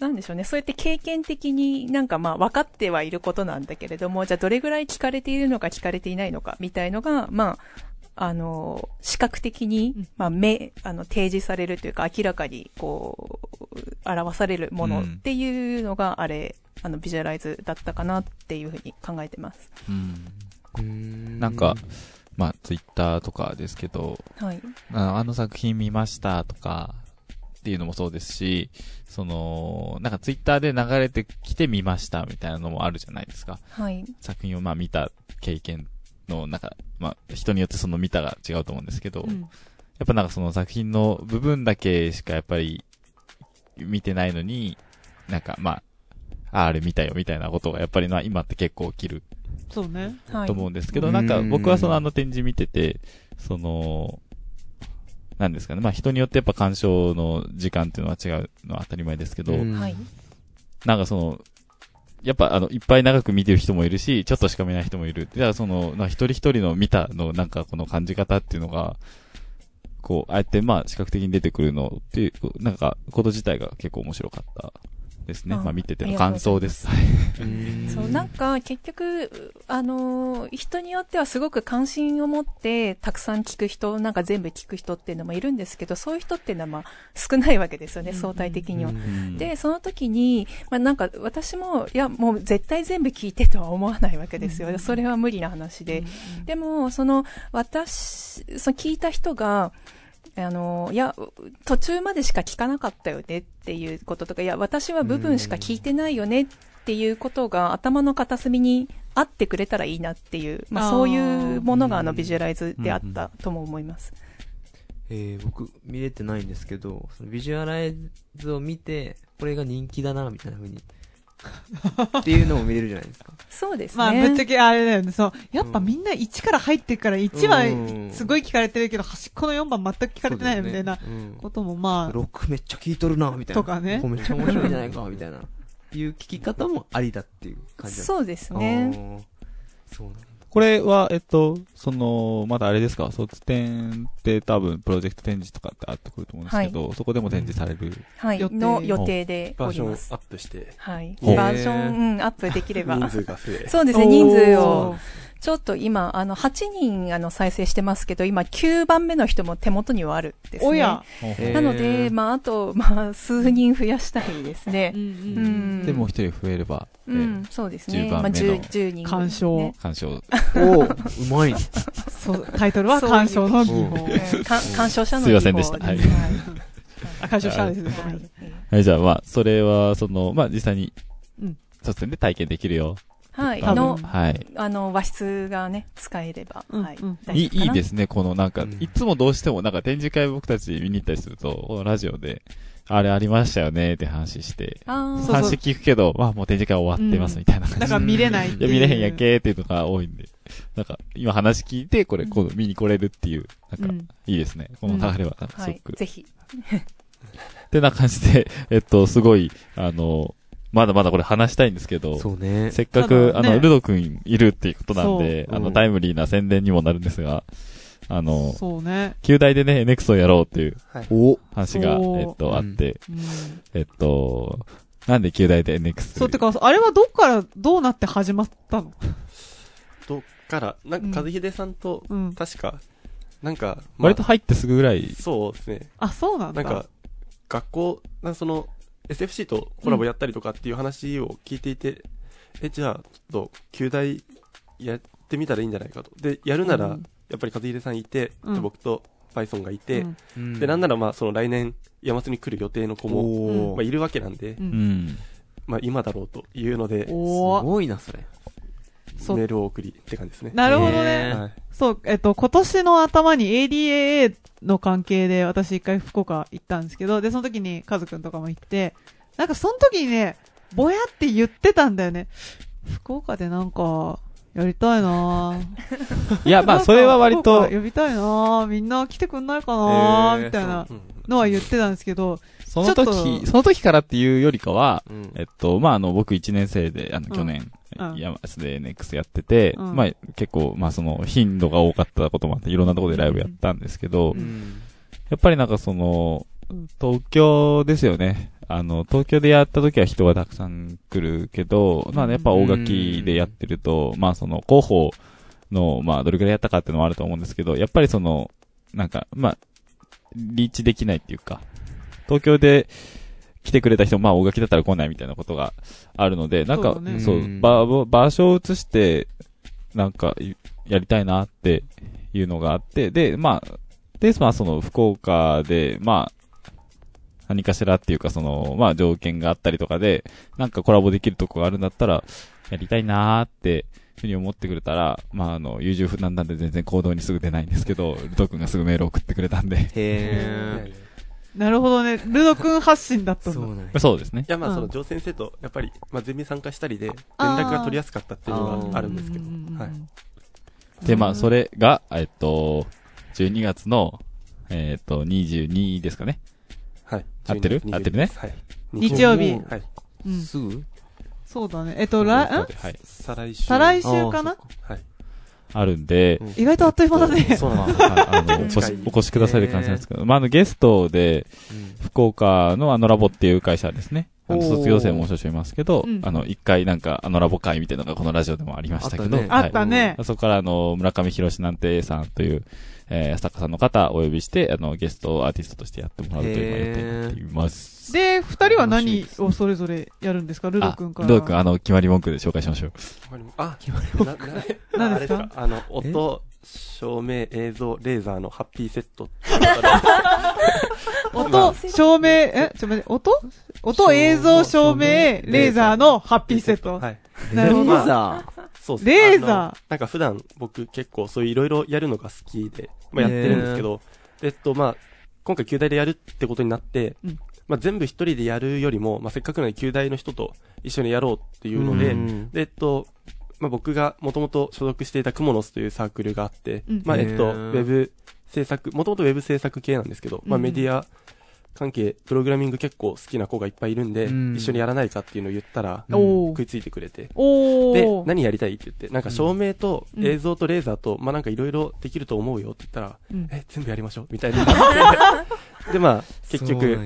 なんでしょうね。そうやって経験的になんかまあ分かってはいることなんだけれども、じゃあどれぐらい聞かれているのか聞かれていないのかみたいのが、まあ、あのー視覚的にうん、まあ、目、あの、提示されるというか、明らかに、こう、表されるものっていうのが、あれ、あの、ビジュアライズだったかなっていうふうに考えてます。うん。うんなんか、まあ、ツイッターとかですけど、はい。ああの作品見ましたとか、っていうのもそうですし、その、なんかツイッターで流れてきて見ましたみたいなのもあるじゃないですか。はい。作品をまあ見た経験の、なんか、まあ人によってその見たが違うと思うんですけど、うんやっぱなんかその作品の部分だけしかやっぱり見てないのに、なんかまあ、ああれ見たよみたいなことがやっぱりまあ今って結構起きるそうね。はい。と思うんですけど、うんなんか僕はそのあの展示見てて、その、なんですかね。まあ人によってやっぱ鑑賞の時間っていうのは違うのは当たり前ですけど、うんはい。なんかその、やっぱあの、いっぱい長く見てる人もいるし、ちょっとしか見ない人もいる。じゃあその、な一人一人の見たのなんかこの感じ方っていうのが、こう、あえてまあ視覚的に出てくるのっていう、なんかこと自体が結構面白かったですね。あまあ見てての感想です。うんそう、なんか結局、あのー人によってはすごく関心を持ってたくさん聞く人、なんか全部聞く人っていうのもいるんですけど、そういう人っていうのはまあ少ないわけですよね、うん相対的には。うんで、その時に、まあなんか私も、いや、もう絶対全部聞いてとは思わないわけですよ。うんそれは無理な話で。うんでも、その、私、その聞いた人が、あの、いや、途中までしか聞かなかったよねっていうこととか、いや、私は部分しか聞いてないよねっていうことが頭の片隅にあってくれたらいいなっていう、まあそういうものがあのビジュアライズであったとも思います。えー、僕、見れてないんですけど、そのビジュアライズを見て、これが人気だな、みたいな風に。っていうのも見れるじゃないですか。そうですね。まあ、ぶっちゃけあれだよね。そう。やっぱみんな1から入ってるから、1うんはすごい聞かれてるけど、端っこの4番全く聞かれてないよみたいなこともまうん、6めっちゃ聞いとるな、みたいな。とかねめっちゃ面白いんじゃないか、みたいな。いう聞き方もありだっていう感じなんそうですあね。ーそうなんだ。これは、えっと、その、まだあれですか、卒展って多分、プロジェクト展示とかってあってくると思うんですけど、そこでも展示される。はい予。定の予定でバージョンアおりますッ。プして、はい。バージョン、うん、アップできれば。人数が増え、そうですね、人数おをー。ちょっと今、あの、8人、あの、再生してますけど、今、9番目の人も手元にはあるんですね。おや。なので、まあ、あと、まあ、数人増やしたいですねう。ん。で、もう一人増えれば、えーうん、そうですね。10まあ、番目の10、10人。鑑賞ね鑑賞。おうまいね。そう、タイトルは鑑賞の技法。鑑賞者のすいませんでした技法はいあ、鑑賞したですね。ごめんなさいはい、じゃあ、まあ、それは、その、まあ、実際にうん、卒展で体験できるよ。はい。の、はい。あの、和室がね、使えれば、うんはいうん。いい、いいす。ですね、このなんか、うんいつもどうしてもなんか展示会僕たち見に行ったりすると、このラジオで、あれありましたよねって話して、話聞くけど、まあもう展示会終わってますみたいな感じで。だから見れないいう。いや、見れへんやんけーっていうのが多いんで。なんか、今話聞いて、これ、今度見に来れるっていう、なんか、うん。いいですね。この流れは、なんかすはいごく。。ぜひ。ってな感じで、えっと、すごい、あの、まだまだこれ話したいんですけど、そうね。せっかく、あの、ルド君いるっていうことなんで、あの、タイムリーな宣伝にもなるんですが、あの、そうね。旧大でね、NX をやろうっていうお話が、えっと、あって、うん。えっと、なんで旧大で NX そう、てか、あれはどっからどうなって始まったの？どっから、なんか、和秀さんと、うん。確か、なんか、まあ割と入ってすぐぐらい、そうですね。あ、そうなんだ。なんか、学校、なんかその、SFC とコラボやったりとかっていう話を聞いていて、え、じゃあ、ちょっと、旧大やってみたらいいんじゃないかと。で、やるなら、うんやっぱり和秀さんいて、うんで僕と Python がいて、うんで、なんならまあ、その来年、山津に来る予定の子も、おまあ、いるわけなんで、う。うんん。まあ、今だろうというので、すごいな、それ。そうメールを送りって感じですね。なるほどへね。ーはい。そう、えっと、今年の頭に ADAA の関係で私一回福岡行ったんですけど、で、その時にカズくんとかも行って、なんかその時にね、ぼやって言ってたんだよね。福岡でなんか、やりたいなぁ。いや、まあ、それは割とか、呼びたいなぁ。みんな来てくんないかなぁ、みたいなうんのは言ってたんですけど、そのちょっ時、とその時からっていうよりかは、うんえっと、まあ、あの、僕1年生で、あの、うん去年、うん山スで NX やってて、うん。まあ、結構、まあ、その、頻度が多かったこともあって、いろんなところでライブやったんですけど、うん。やっぱりなんかその、東京ですよね。あの、東京でやった時は人がたくさん来るけど、まあ、やっぱ大垣でやってると、まあ、その、広報の、まあ、どれくらいやったかっていうのもあると思うんですけど、やっぱりその、なんか、まあ、リーチできないっていうか、東京で来てくれた人も、まあ、大垣だったら来ないみたいなことがあるので、なんか、そうだねそう、うん場場所を移して、なんか、やりたいなっていうのがあって、で、まあ、で、まあ、その、福岡で、まあ、何かしらっていうか、その、まあ、条件があったりとかで、なんかコラボできるとこがあるんだったら、やりたいなーって、ふうに思ってくれたら、まあ、あの、優柔不断なんで全然行動にすぐ出ないんですけど、ルト君がすぐメール送ってくれたんで。へ なるほどね。ルドくん発信だったー。んだ。そうなんやそうですね。いや、まあ、うんその、上先生と、やっぱり、まあ、ゼミ参加したりで、連絡が取りやすかったっていうのがあるんですけどはい。で、まあ、それ。れが、えっと、12月の、えっと、22ですかね。はい。合ってる？12合ってるねはい。日曜日もはい。うん。すぐ？そうだね。えっと、来、んはい。再来週。再来週かな？はい。あるんで、うん意外とあっという間だね。そうなんまあ、です。はいあの、お越し、お越しくださいって感じなんですけど、まあ、あの、ゲストで、うん福岡のあのラボっていう会社ですね。あの卒業生も少々いますけど、うんあの、一回なんかあのラボ会みたいなのがこのラジオでもありましたけど、あったねあったね。そこからあの、村上博士なんてさんという、えー、作家さんの方をお呼びして、あの、ゲストアーティストとしてやってもらうというのをやっていっています。で、二人は何をそれぞれやるんですか？ルドあくんから。ルド君、あの、決まり文句で紹介しましょう。あ、決まりな、な、何あですか？あの、音、照明、映像、レーザーのハッピーセット。音、照明、え、ちょっと待って、音？音、映像、照明、レーザーのハッピーセット。はい。なるほど。レーザそうっすレーザー。あのなんか普段僕結構そういういろいろやるのが好きで、まあやってるんですけど、えっとまあ、今回旧大でやるってことになって、うんまあ全部一人でやるよりも、まあせっかくなので旧大の人と一緒にやろうっていうので、うん。で、えっと、まあ僕がもともと所属していたクモノスというサークルがあって、うん。まあえっと、ウェブ制作、もともとウェブ制作系なんですけど、まあうん。メディア関係、プログラミング結構好きな子がいっぱいいるんで、うん。一緒にやらないかっていうのを言ったら、おー。食いついてくれて。おでー。、何やりたいって言って、なんか照明とうん。映像とレーザーと、まあなんかいろいろできると思うよって言ったら、うん。え、全部やりましょうみたいにな。で、まあ、結局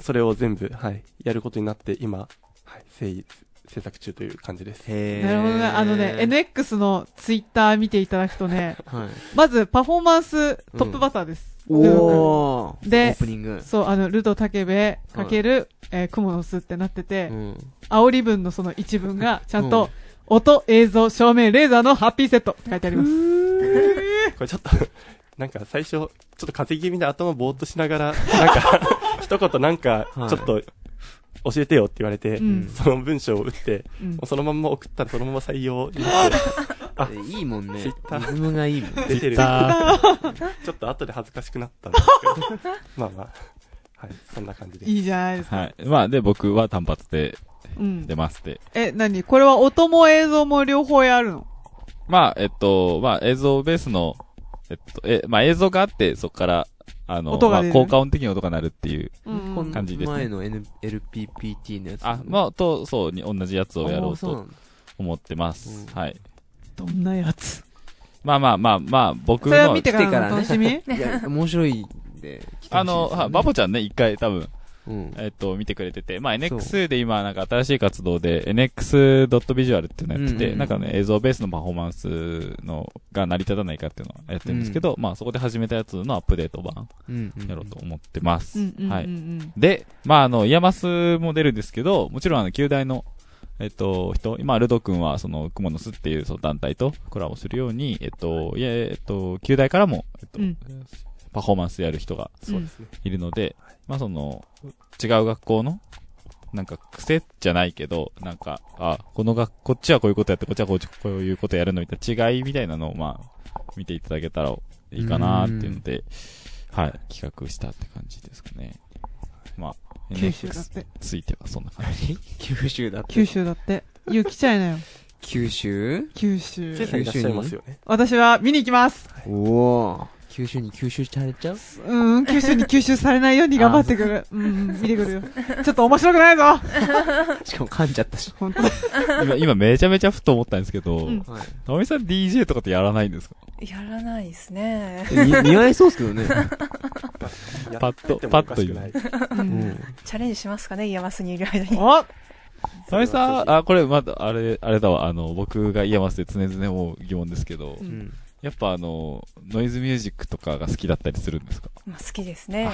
それを全部、はい、やることになって、今、はい、制制作中という感じです。へーなるほどね。あのね、NX のツイッター見ていただくとね、はい。まずパフォーマンストップバッターです。おー。でオープニング。そう、あの、ルド竹部かける、えー、クモの巣ってなってて、うん。煽り文のその一文が、ちゃんと、音、映像、照明、レーザーのハッピーセットって書いてあります。これちょっと、なんか最初、ちょっと風邪気味で頭ぼーっとしながら、なんか、一言なんか、ちょはいっと、教えてよって言われて、うんその文章を打って、うんもうそのまんま送ったらそのまま採用になって、あえいいもんね。ツイッターリズムがいいもん。出てる。だ ちょっと後で恥ずかしくなったんですけど、まあまあ、はい、そんな感じです。いいじゃないですか。はい。まあ、で、僕は単発でうん出。ますって。え、何？これは音も映像も両方やるの？まあ、えっと、まあ、映像ベースの、えっと、え、まあ、映像があって、そこから、あの、まあ、音が出る効果音的に音が鳴るっていう。感じですね前の N LPPT のやつ。あ、まあ、と、そう、に同じやつをやろうとあそうなんだ思ってます。うんはい。どんなやつ？まあまあまあまあ、僕それはの見、てから楽しみ？いや、面白いんで。来てほしいですよねあの、はバボちゃんね、一回多分、うん。えっと、見てくれてて、まあ、NX で今、なんか新しい活動で、NX.visual っていうのやってて、うんうんなんかね、映像ベースのパフォーマンスの、が成り立たないかっていうのをやってるんですけど、まあ、そこで始めたやつのアップデート版、うんうん。やろうと思ってます。うんうんうんうん。はい。で、まあ、あの、 IAMAS も出るんですけど、もちろんあの、九大の、えっと、人、今、ルド君は、その、クモの巣っていう、その団体とコラボするように、えっと、いや、えっと、九大からも、えっと、うんパフォーマンスやる人が。いるので、まあ、その、違う学校の、なんか、癖じゃないけど、なんか、あ、この学、こっちはこういうことやって、こっちはこうこういうことやるのみたいな違いみたいなのを、まあ、見ていただけたらいいかなっていうので、はい、企画したって感じですかね。まあ、九州だっ NX て。ついてはそんな感じ。九州だって。九州だって。ゆう来ちゃいなよ。九州？九州。せいさんいらっしゃいますよね。私は見に行きます。おお。九州に吸収されちゃう？うん、九州に吸収されないように頑張ってくる。うん、見てくるよ。ちょっと面白くないぞ しかも噛んじゃったし。本当今、今めちゃめちゃふと思ったんですけど、うんはい。たまみさん DJ とかってやらないんですか？やらないですね。に似合いそうですけどね。パッとやってもおかしくないうん。チャレンジしますかね、 IAMAS にいる間に。おたまみさん、あ、これまだ、あれ、あれだわ、あの、僕が IAMAS で常々思う疑問ですけど、うんうん。やっぱあの、ノイズミュージックとかが好きだったりするんですか？まあ好きですね。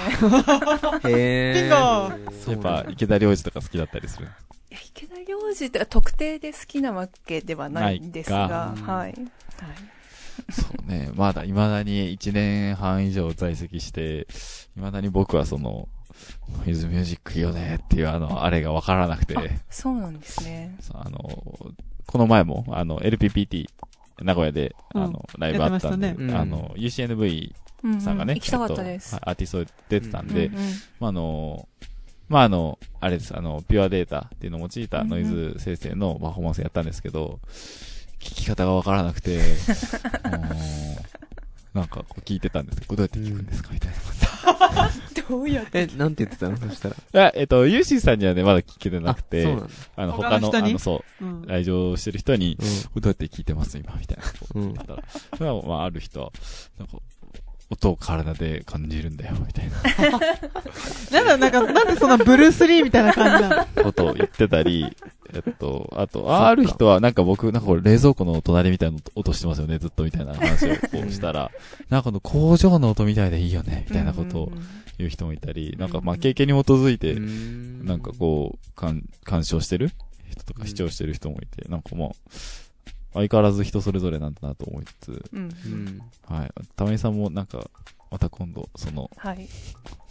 へー。ビンゴやっぱ池田亮司とか好きだったりする？いや池田亮司って特定で好きなわけではないんですが、はい。はい。そうね、まだ未だに1年半以上在籍して、未だに僕はその、ノイズミュージックいいよねっていうあの、あれがわからなくて、そうなんですね。あの、この前も、あの、LPPT、名古屋で、うん。あの、ライブあったんで、やってましたね。あの、UCNV うんうんさんがね、行きたかったです。えっとアーティスト出てたんで、うんうんまあ、あの、まあ、あの、あれです、あの、ピュアデータっていうのを用いたノイズ生成のパフォーマンスやったんですけど、聞き方がわからなくて、あのなんかこう聞いてたんです。けど、どうやって聞くんですか？みたいな。どうやってえ、なんて言ってたの？そしたら。いや、えっと、ユーシーさんにはね、まだ聞けてなくて、あそうなんの、他他の、の人に？あの、そう、うん。来場してる人に、どうやって聞いてます今、みたいな。うん。言ったら、それはまあ、ある人は、なんか、音を体で感じるんだよ、みたいな。んだ、なんか、なんでそんなブルース・リーみたいな感じなの？なことを言ってたり、えっと、あと、ある人は、なんか僕、なんかこれ冷蔵庫の隣みたいな音してますよね、ずっとみたいな話をこうしたら、なんかこの工場の音みたいでいいよね、みたいなことを人もいたり、なんかまあ経験に基づいて、ななんかこう、鑑鑑賞してる人とか視聴してる人もいて、なんかまあ、相変わらず人それぞれなんだなと思いつつ、うんう。ん。はい。たまみさんもなんか、また今度、その、はい。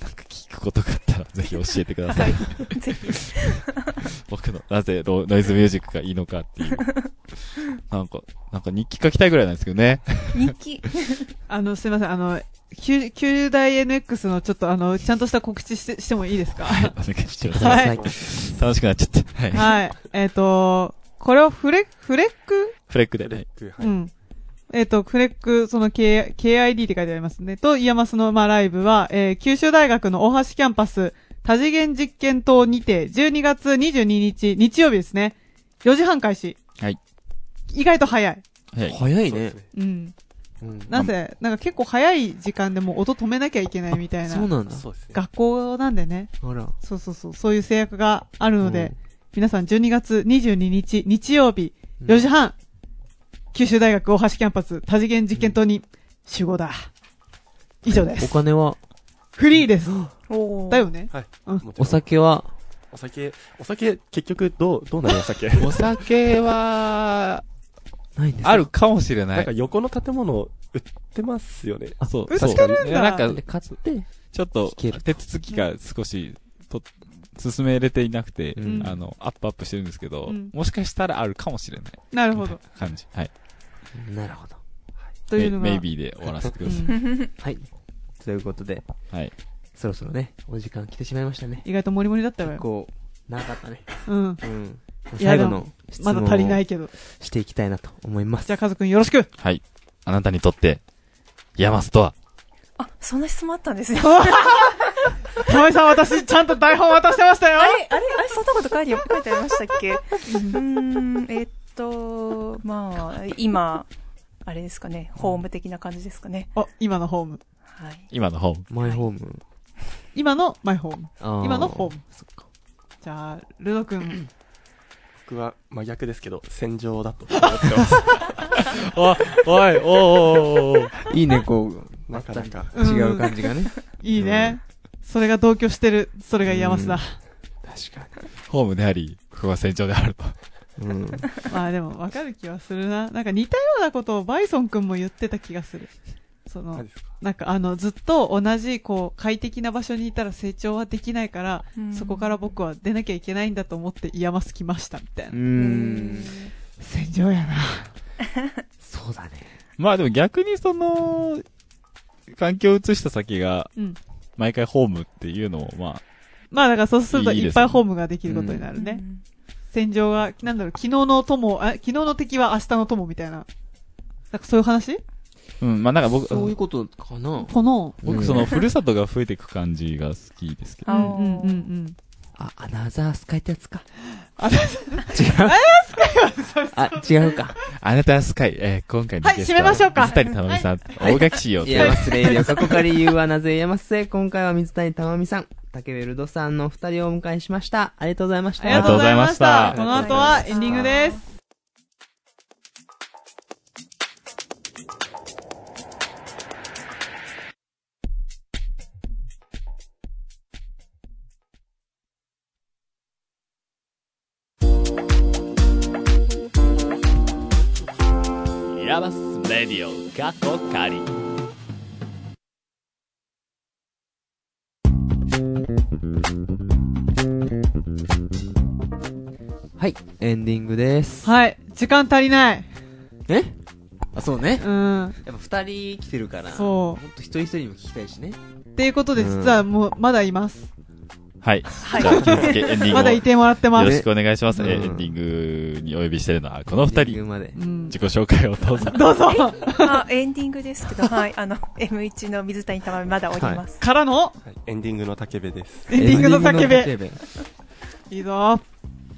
なんか聞くことがあったら、ぜひ教えてください。ぜひ。僕の、なぜロノイズミュージックがいいのかっていう。なんか、なんか日記書きたいぐらいなんですけどね。日記？あの、すいません、あの、旧旧大 NX のちょっとあの、ちゃんとした告知してしてもいいですか？お願いします。はいはい。楽しくなっちゃって。はい。はい。えっ、と、これをフレ、フレック？フレックでね。はいうん。えっ、と、フレック、その K、KID って書いてありますね。と、 IAMAS の、まあ、ライブは、えー九州大学の大橋キャンパス多次元実験棟にて、12月22日、日曜日ですね。4時半開始。はい。意外と早い。はい。早いねそうん。うんなぜ、なんか結構早い時間でも音止めなきゃいけないみたいな。そうなんだ。そうですね。学校なんでね。あら。そうそうそう。そういう制約があるので、うん皆さん12月22日、日曜日、うん4時半、九州大学大橋キャンパス多次元実験棟に集合だ。以上でおす。金は、フリーです。だよね。はい。うんもちろんお酒は、お酒、お酒、結局、どう、どうなるお酒 お酒は、ないんですかあるかもしれななんかい。横の建物売ってますよね。そう、売ってそう。るんだいやなんかで、買って、ちょっと聞ける、手続きが少し、と、進めれていなくて、うんあの、アップアップしてるんですけど、うんもしかしたらあるかもしれない。なるほど。感じ。はい。なるほど。というのが。メイビーで終わらせてください。うん はい。ということで、はい。そろそろね、お時間来てしまいましたね。意外とモリモリだったわよ。結構、長かったね。うん。うん。いや最後の質まだ足りないけど。していきたいなと思います。じゃあ、カズくんよろしくはい。あなたにとって、ヤマスとは、あ、そんな質問あったんですよ。玉井さん、私、ちゃんと台本渡してましたよあれあれあれそんなこと書いて書いてありましたっけ？うーん、えっと、まあ、今、あれですかね、ホーム的な感じですかね。あ、今のホーム。はい。今の本。マイホーム。今のマイホーム。あー今のホーム。そっか。じゃあ、ルドくん。僕は真逆ですけど、戦場だと思ってます。お、おい、おおおいいね、こう、なかなか。うん違う感じがね。いいね。それが同居してる。それが IAMAS だ。確かホームであり、ここが戦場であると。に。うん。まあでも、わかる気はするな。なんか似たようなことをバイソンくんも言ってた気がする。そのなんかあの、ずっと同じ、こう、快適な場所にいたら成長はできないから、うんそこから僕は出なきゃいけないんだと思って IAMAS 来ました、みたいうな。ーん。戦場やな。そうだね。まあでも逆にその、環境を移した先が、うん。毎回ホームっていうのも、まあ、まあだからそうするといっぱいホームができることになるね。戦場が、なんだろう、昨日の友、あ、昨日の敵は明日の友みたいな。なんかそういう話？うん、まあなんか僕、そういうことかな。この、僕その、ふるさとが増えていく感じが好きですけど。あうんうんうんうん。あ、アナザースカイってやつか。あ違う。あ、違うか。あなたはスカイ、えー、今回のはいゲストは締めましょうか水谷珠美さん、大垣市を。いや、忘れるよ。過去仮言うはなぜ言えますせ。今回は水谷たまみさん、竹部ルドさんのお二人をお迎えしました。ありがとうございました。ありがとうございました。この後はエンディングです。ヤマスレディオ過去仮エンディングです。はい。時間足りない。え？あ、そうね。うん。やっぱ二人来てるから。そうほんと一人一人にも聞きたいしね。っていうことで、うん実はもう、まだいます。はい。じゃあ、気をつけ、エンディングを。まだいてもらってます。よろしくお願いします。うんえーエンディングにお呼びしてるのは、この二人。エンディングまで。うん自己紹介をどうぞ。どうぞ。あ、エンディングですけど、はい。あの、M1 の水谷たまみまだおります。からの、はいエンディングの竹部です。エンディングの叫べ。エンディングのいいぞ。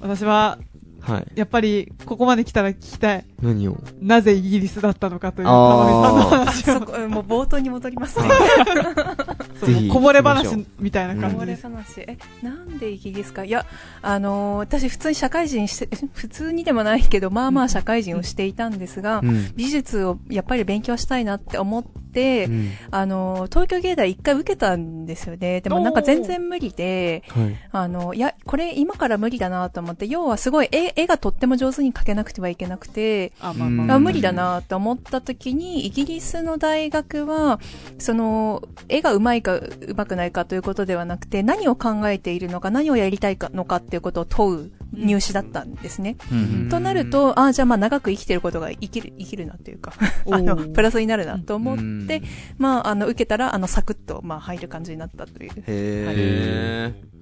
私は、はい。やっぱり、ここまで来たら聞きたい。何を？なぜイギリスだったのかという、さんの話を。そこ、もう冒頭に戻りますね。こぼれ話みたいな感これじです。話。え、なんでイギリスか？いや、あのー私普通に社会人して、普通にでもないけど、まあまあ社会人をしていたんですが、うん。美術をやっぱり勉強したいなって思って、うんあのー東京芸大一回受けたんですよね。でもなんか全然無理で、はい。あの、いや、これ今から無理だなと思って、要はすごい絵絵がとっても上手に描けなくてはいけなくて、あ、まあまあ無理だなと思った時に、イギリスの大学は、その、絵が上手いか上手くないかということではなくて、何を考えているのか、何をやりたいかのかっていうことを問う入試だったんですね。うんとなると、ああ、じゃあまあ長く生きてることが生きる、生きるなというか、あの、プラスになるなと思うんって、まあ、あの、受けたら、あの、サクッと、まあ、入る感じになったという。へー。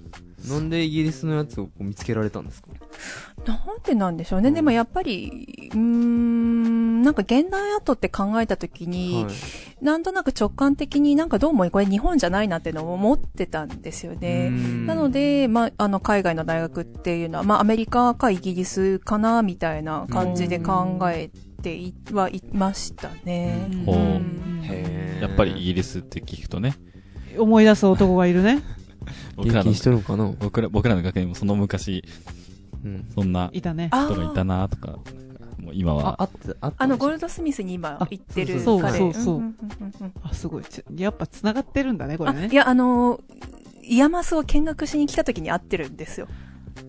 なんでイギリスのやつをこう見つけられたんですか？なんでなんでしょうね。でもやっぱり、うーん、ん、なんか現代アートって考えたときに、はい。なんとなく直感的になんかどうもこれ日本じゃないなっていうのを思ってたんですよね。なので、まあ、あの、海外の大学っていうのは、まあ、アメリカかイギリスかな、みたいな感じで考えていはいましたね。うん。ほう。やっぱりイギリスって聞くとね、思い出す男がいるね。僕らのし、とるのかな僕ら、僕らの学園もその昔、うん。そんないたね。あ人がいたなとか、もう今あ、はあ、ああの、ゴールドスミスに今行ってるそう彼。そうそううんうんうんうんあ、すごい。ちやっぱ繋がってるんだね、これねあい。や、あの、 IAMAS を見学しに来た時に会ってるんですよ。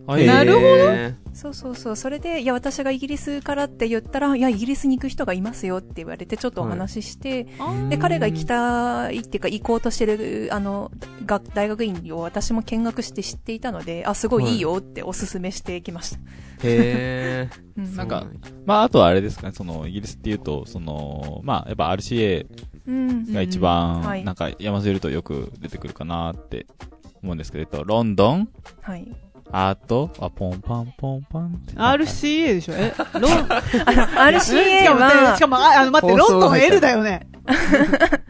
あなるほどど。そうそうそう。それで、いや、私がイギリスからって言ったら、いや、イギリスに行く人がいますよって言われて、ちょっとお話しして、で、彼が行きたいっていうか、行こうとしてる、あの、が大学院を私も見学して知っていたので、あ、すごいいいよっておすすめしてきました。へ うんー。なんかまあ、あとはあれですかね、その、イギリスっていうと、その、まあ、やっぱ RCA うん。が一うん番、はいなんか、山添いるとよく出てくるかなって思うんですけど、えっと、ロンドン、はい。アート、あ、ポンパンポンパンって。RCA でしょ？え？ロン、RCA しかも、はしか、も、ああの、待って、ロンドン L だよね。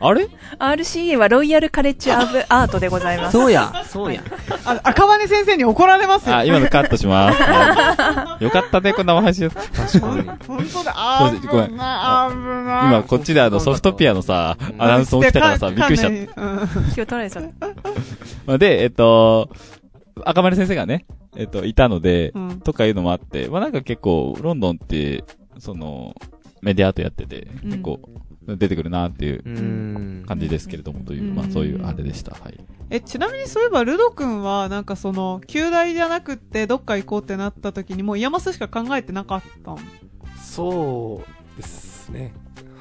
あれ？RCA はロイヤルカレッジ・オブ・アートでございます。そうや、そうや。あの、赤羽先生に怒られますよ。あ、今のカットします。はいよかったね、こんなお話。確かに。本当だ、あそうですごめん危ない、危ない。今、こっちであの、ソフトピアのさ、アナウンス起きたからさ、びっくりしちゃっ今日取られちゃった。まあで、えっと、赤松先生がね、えっと、いたので、うんとかいうのもあって、まあなんか結構、ロンドンって、その、メディアアートやってて、うん結構、出てくるなっていう。感じですけれども、という、うんまあそういうあれでした。はい。え、ちなみにそういえば、ルド君は、なんかその、九大じゃなくって、どっか行こうってなった時に、もう IAMAS しか考えてなかったのそうですね。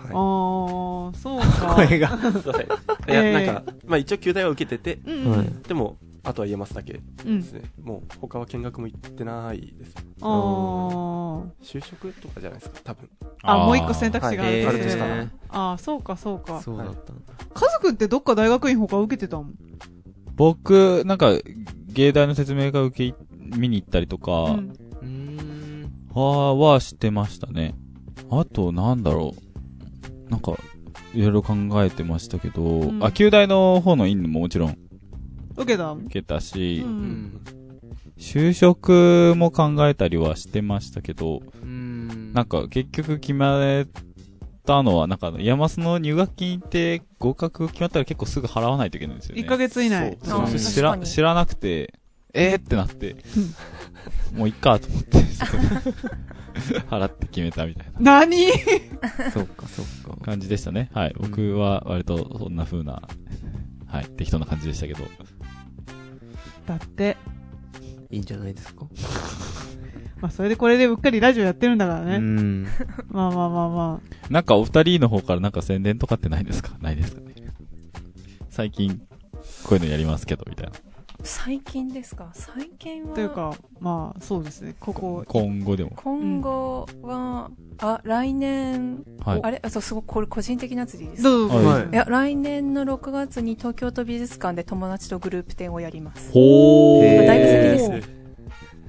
あはー、そうか。声が。い。や、ーなんか、まあ一応旧大は受けてて、うんでも、あとは言えますだけでうん。すね。もう、他は見学も行ってないです。あー。就職とかじゃないですか、多分。あ、ーもう一個選択肢があるはいとすればあるとしたらあー、そうか、そうか。そうだったんだ。カズくんってどっか大学院他受けてたもん？僕、なんか、芸大の説明会受け、見に行ったりとか、うん。うーん。は、はしてましたね。あと、なんだろう。なんか、いろいろ考えてましたけど、んあ、旧大の方の院ももちろん受けた受けたし、う。うんん。就職も考えたりはしてましたけど、うーん。なんか結局決めたのは、なんか、ヤマスの入学金って合格決まったら結構すぐ払わないといけないんですよね。1ヶ月以内。そうあ知確からに知らなくて、えー？ってなって、もういっかと思って、払って決めたみたいな何？そっか、そっか。感じでしたね。はい。僕は割とそんな風な、はい、適当な感じでしたけど。だって、いいんじゃないですか？まあそれでこれでうっかりラジオやってるんだからうね。ん。まあまあまあまなんかお二人の方からなんか宣伝とかってないですか？ないですかね？最近、こういうのやりますけど、みたいな。最近ですか？最近あ。は。というか、まあそうですね。ここ、今後でも。今後は、あ、来年、はい。あれ？あそう、すごい、これ個人的なやつでいいですかどう。はいいや、来年の6月に東京都美術館で友達とグループ展をやります。ほへーだいぶ先です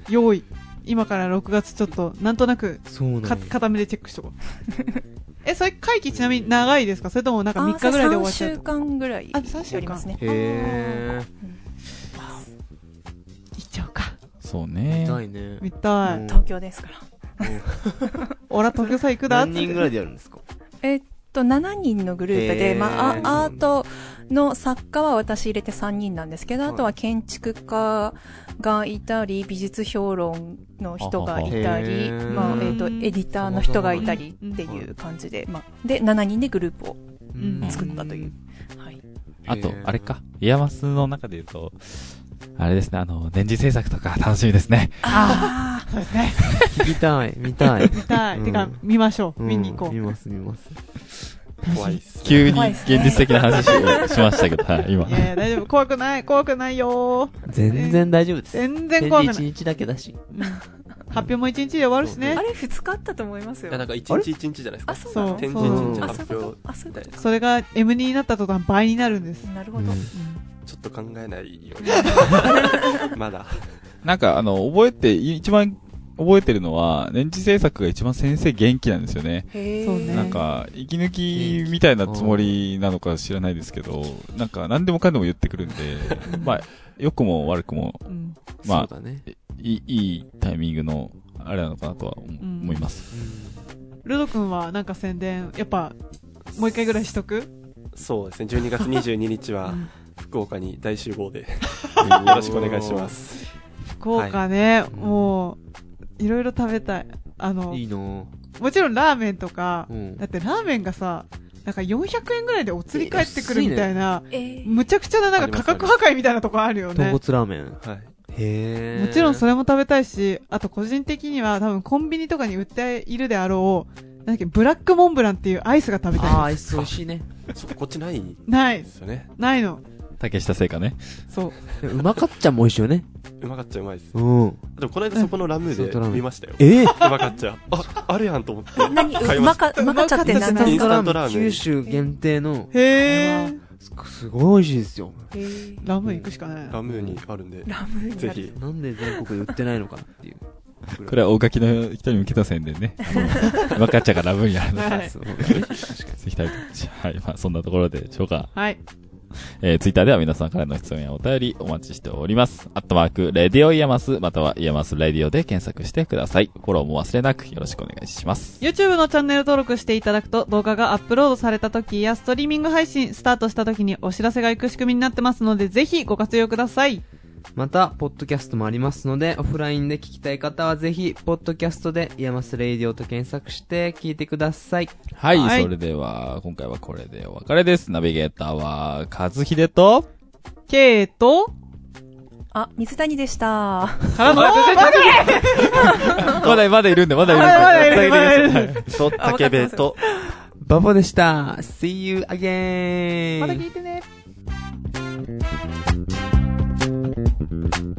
用意。今から6月ちょっと、なんとなく、か、そうな固めでチェックしとこう。え、それ会期ちなみに長いですか？それともなんか3日ぐらいで終わっちゃう3週と間ぐらいあ三週間やりますね。へ行っちゃおうか。そうー。ね。痛いね。見たい。うん東京ですから。俺は東京さ行くだって何人ぐらいでやるんですか？えっと、7人のグループで、まあ、あアートの作家は私入れて3人なんですけど、あとは建築家がいたり、美術評論の人がいたりまあ、えっと、エディターの人がいたりっていう感じで、まあ、で、7人でグループを、ん。作ったという。はい。あとあれか。 IAMAS の中で言うと、あれですね、あの、年次制作とか楽しみですね。ああ、そうですね。聞きたい、見たい。見たい。うんてか、見ましょう。うん見に行こう。見ます、見ます。怖いっす。急に現実的な話をしましたけど、はい、今い。やいや、大丈夫。怖くない。怖くないよー。全然大丈夫です。全然怖くない。一日だけだし。うん発表も一日で終わるしねあ。れ、2日あったと思いますよいや、。なんか一日一日じゃないですかあ、。そうそう展そう示一日あ、そういうこと？発表あ、それが M になった途端倍になるんです。と。なるほど。っと考えないように。まだ。なんか、あの、覚えて、一番覚えてるのは、年次制作が一番先生元気なんですよね。そうねなんか、息抜きみたいなつもりなのか知らないですけど、なんか何でもかんでも言ってくるんで、まあ、良くも悪くも、うん。まあそうだね。いい、いいタイミングの、あれなのかなとは思います。ルド君はなんか宣伝、やっぱ、もう一回ぐらいしとく？そうですね、12月22日はうん福岡に大集合で、よろしくお願いします。福岡ね、もう、いろいろ食べたい。あの、いいのもちろんラーメンとか、うんだってラーメンがさ、なんか400円ぐらいでお釣り返ってくるみたいな、えーむちゃくちゃななんか価格破壊みたいなとこあるよ豚ね。骨ラーメン。はい。へえ。もちろんそれ。れも食べたいし、あと個人的には多分コンビニとかに売っているであろう、なんだっけ、ブラックモンブランっていうアイスが食べたいああ、アでイス美味しいね。そう、こっちないでない、すよね。ないの。竹下製菓ね。そう。うまかっちゃんも美味しいよね。うまかっちゃうまいです。うん。でもこの間そこのラムーで見ましたよ。ええうまかっちゃう。あ、あるやんと思って。何？うまか、うまかっちゃって何？インスですかタントラーメン九州限定の、へー。すすごい美味しいですよ。ラムー行くしかない。ラムーにあるんで、ラムーぜひ。なんで全国で売ってないのかなっていう。これは大垣の人に向けた宣伝ね。あの、若ちゃんがラムーにあるので、はい。ぜひ食べて。はい、まあそんなところでしょうか。はい。えー、ツイッターでは皆さんからの質問やお便りお待ちしております。アットマーク、 radio IAMAS、または IAMAS radio で検索してください。フォローも忘れなくよろしくお願いします。YouTube のチャンネル登録していただくと動画がアップロードされた時やストリーミング配信スタートした時にお知らせが行く仕組みになってますのでぜひご活用ください。また、ポッドキャストもありますので、オフラインで聞きたい方はぜひ、ポッドキャストで、 IAMAS radio と検索して聞いてください。はい、はいそれでは、今回はこれでお別れです。ナビゲーターは、和秀と、ケイトあ、水谷でした。からのまだ、まだいるんで、まだいるんで。まだいるまだいると、竹部と、バボでした。See you again! また聞いてね Mm-hmm.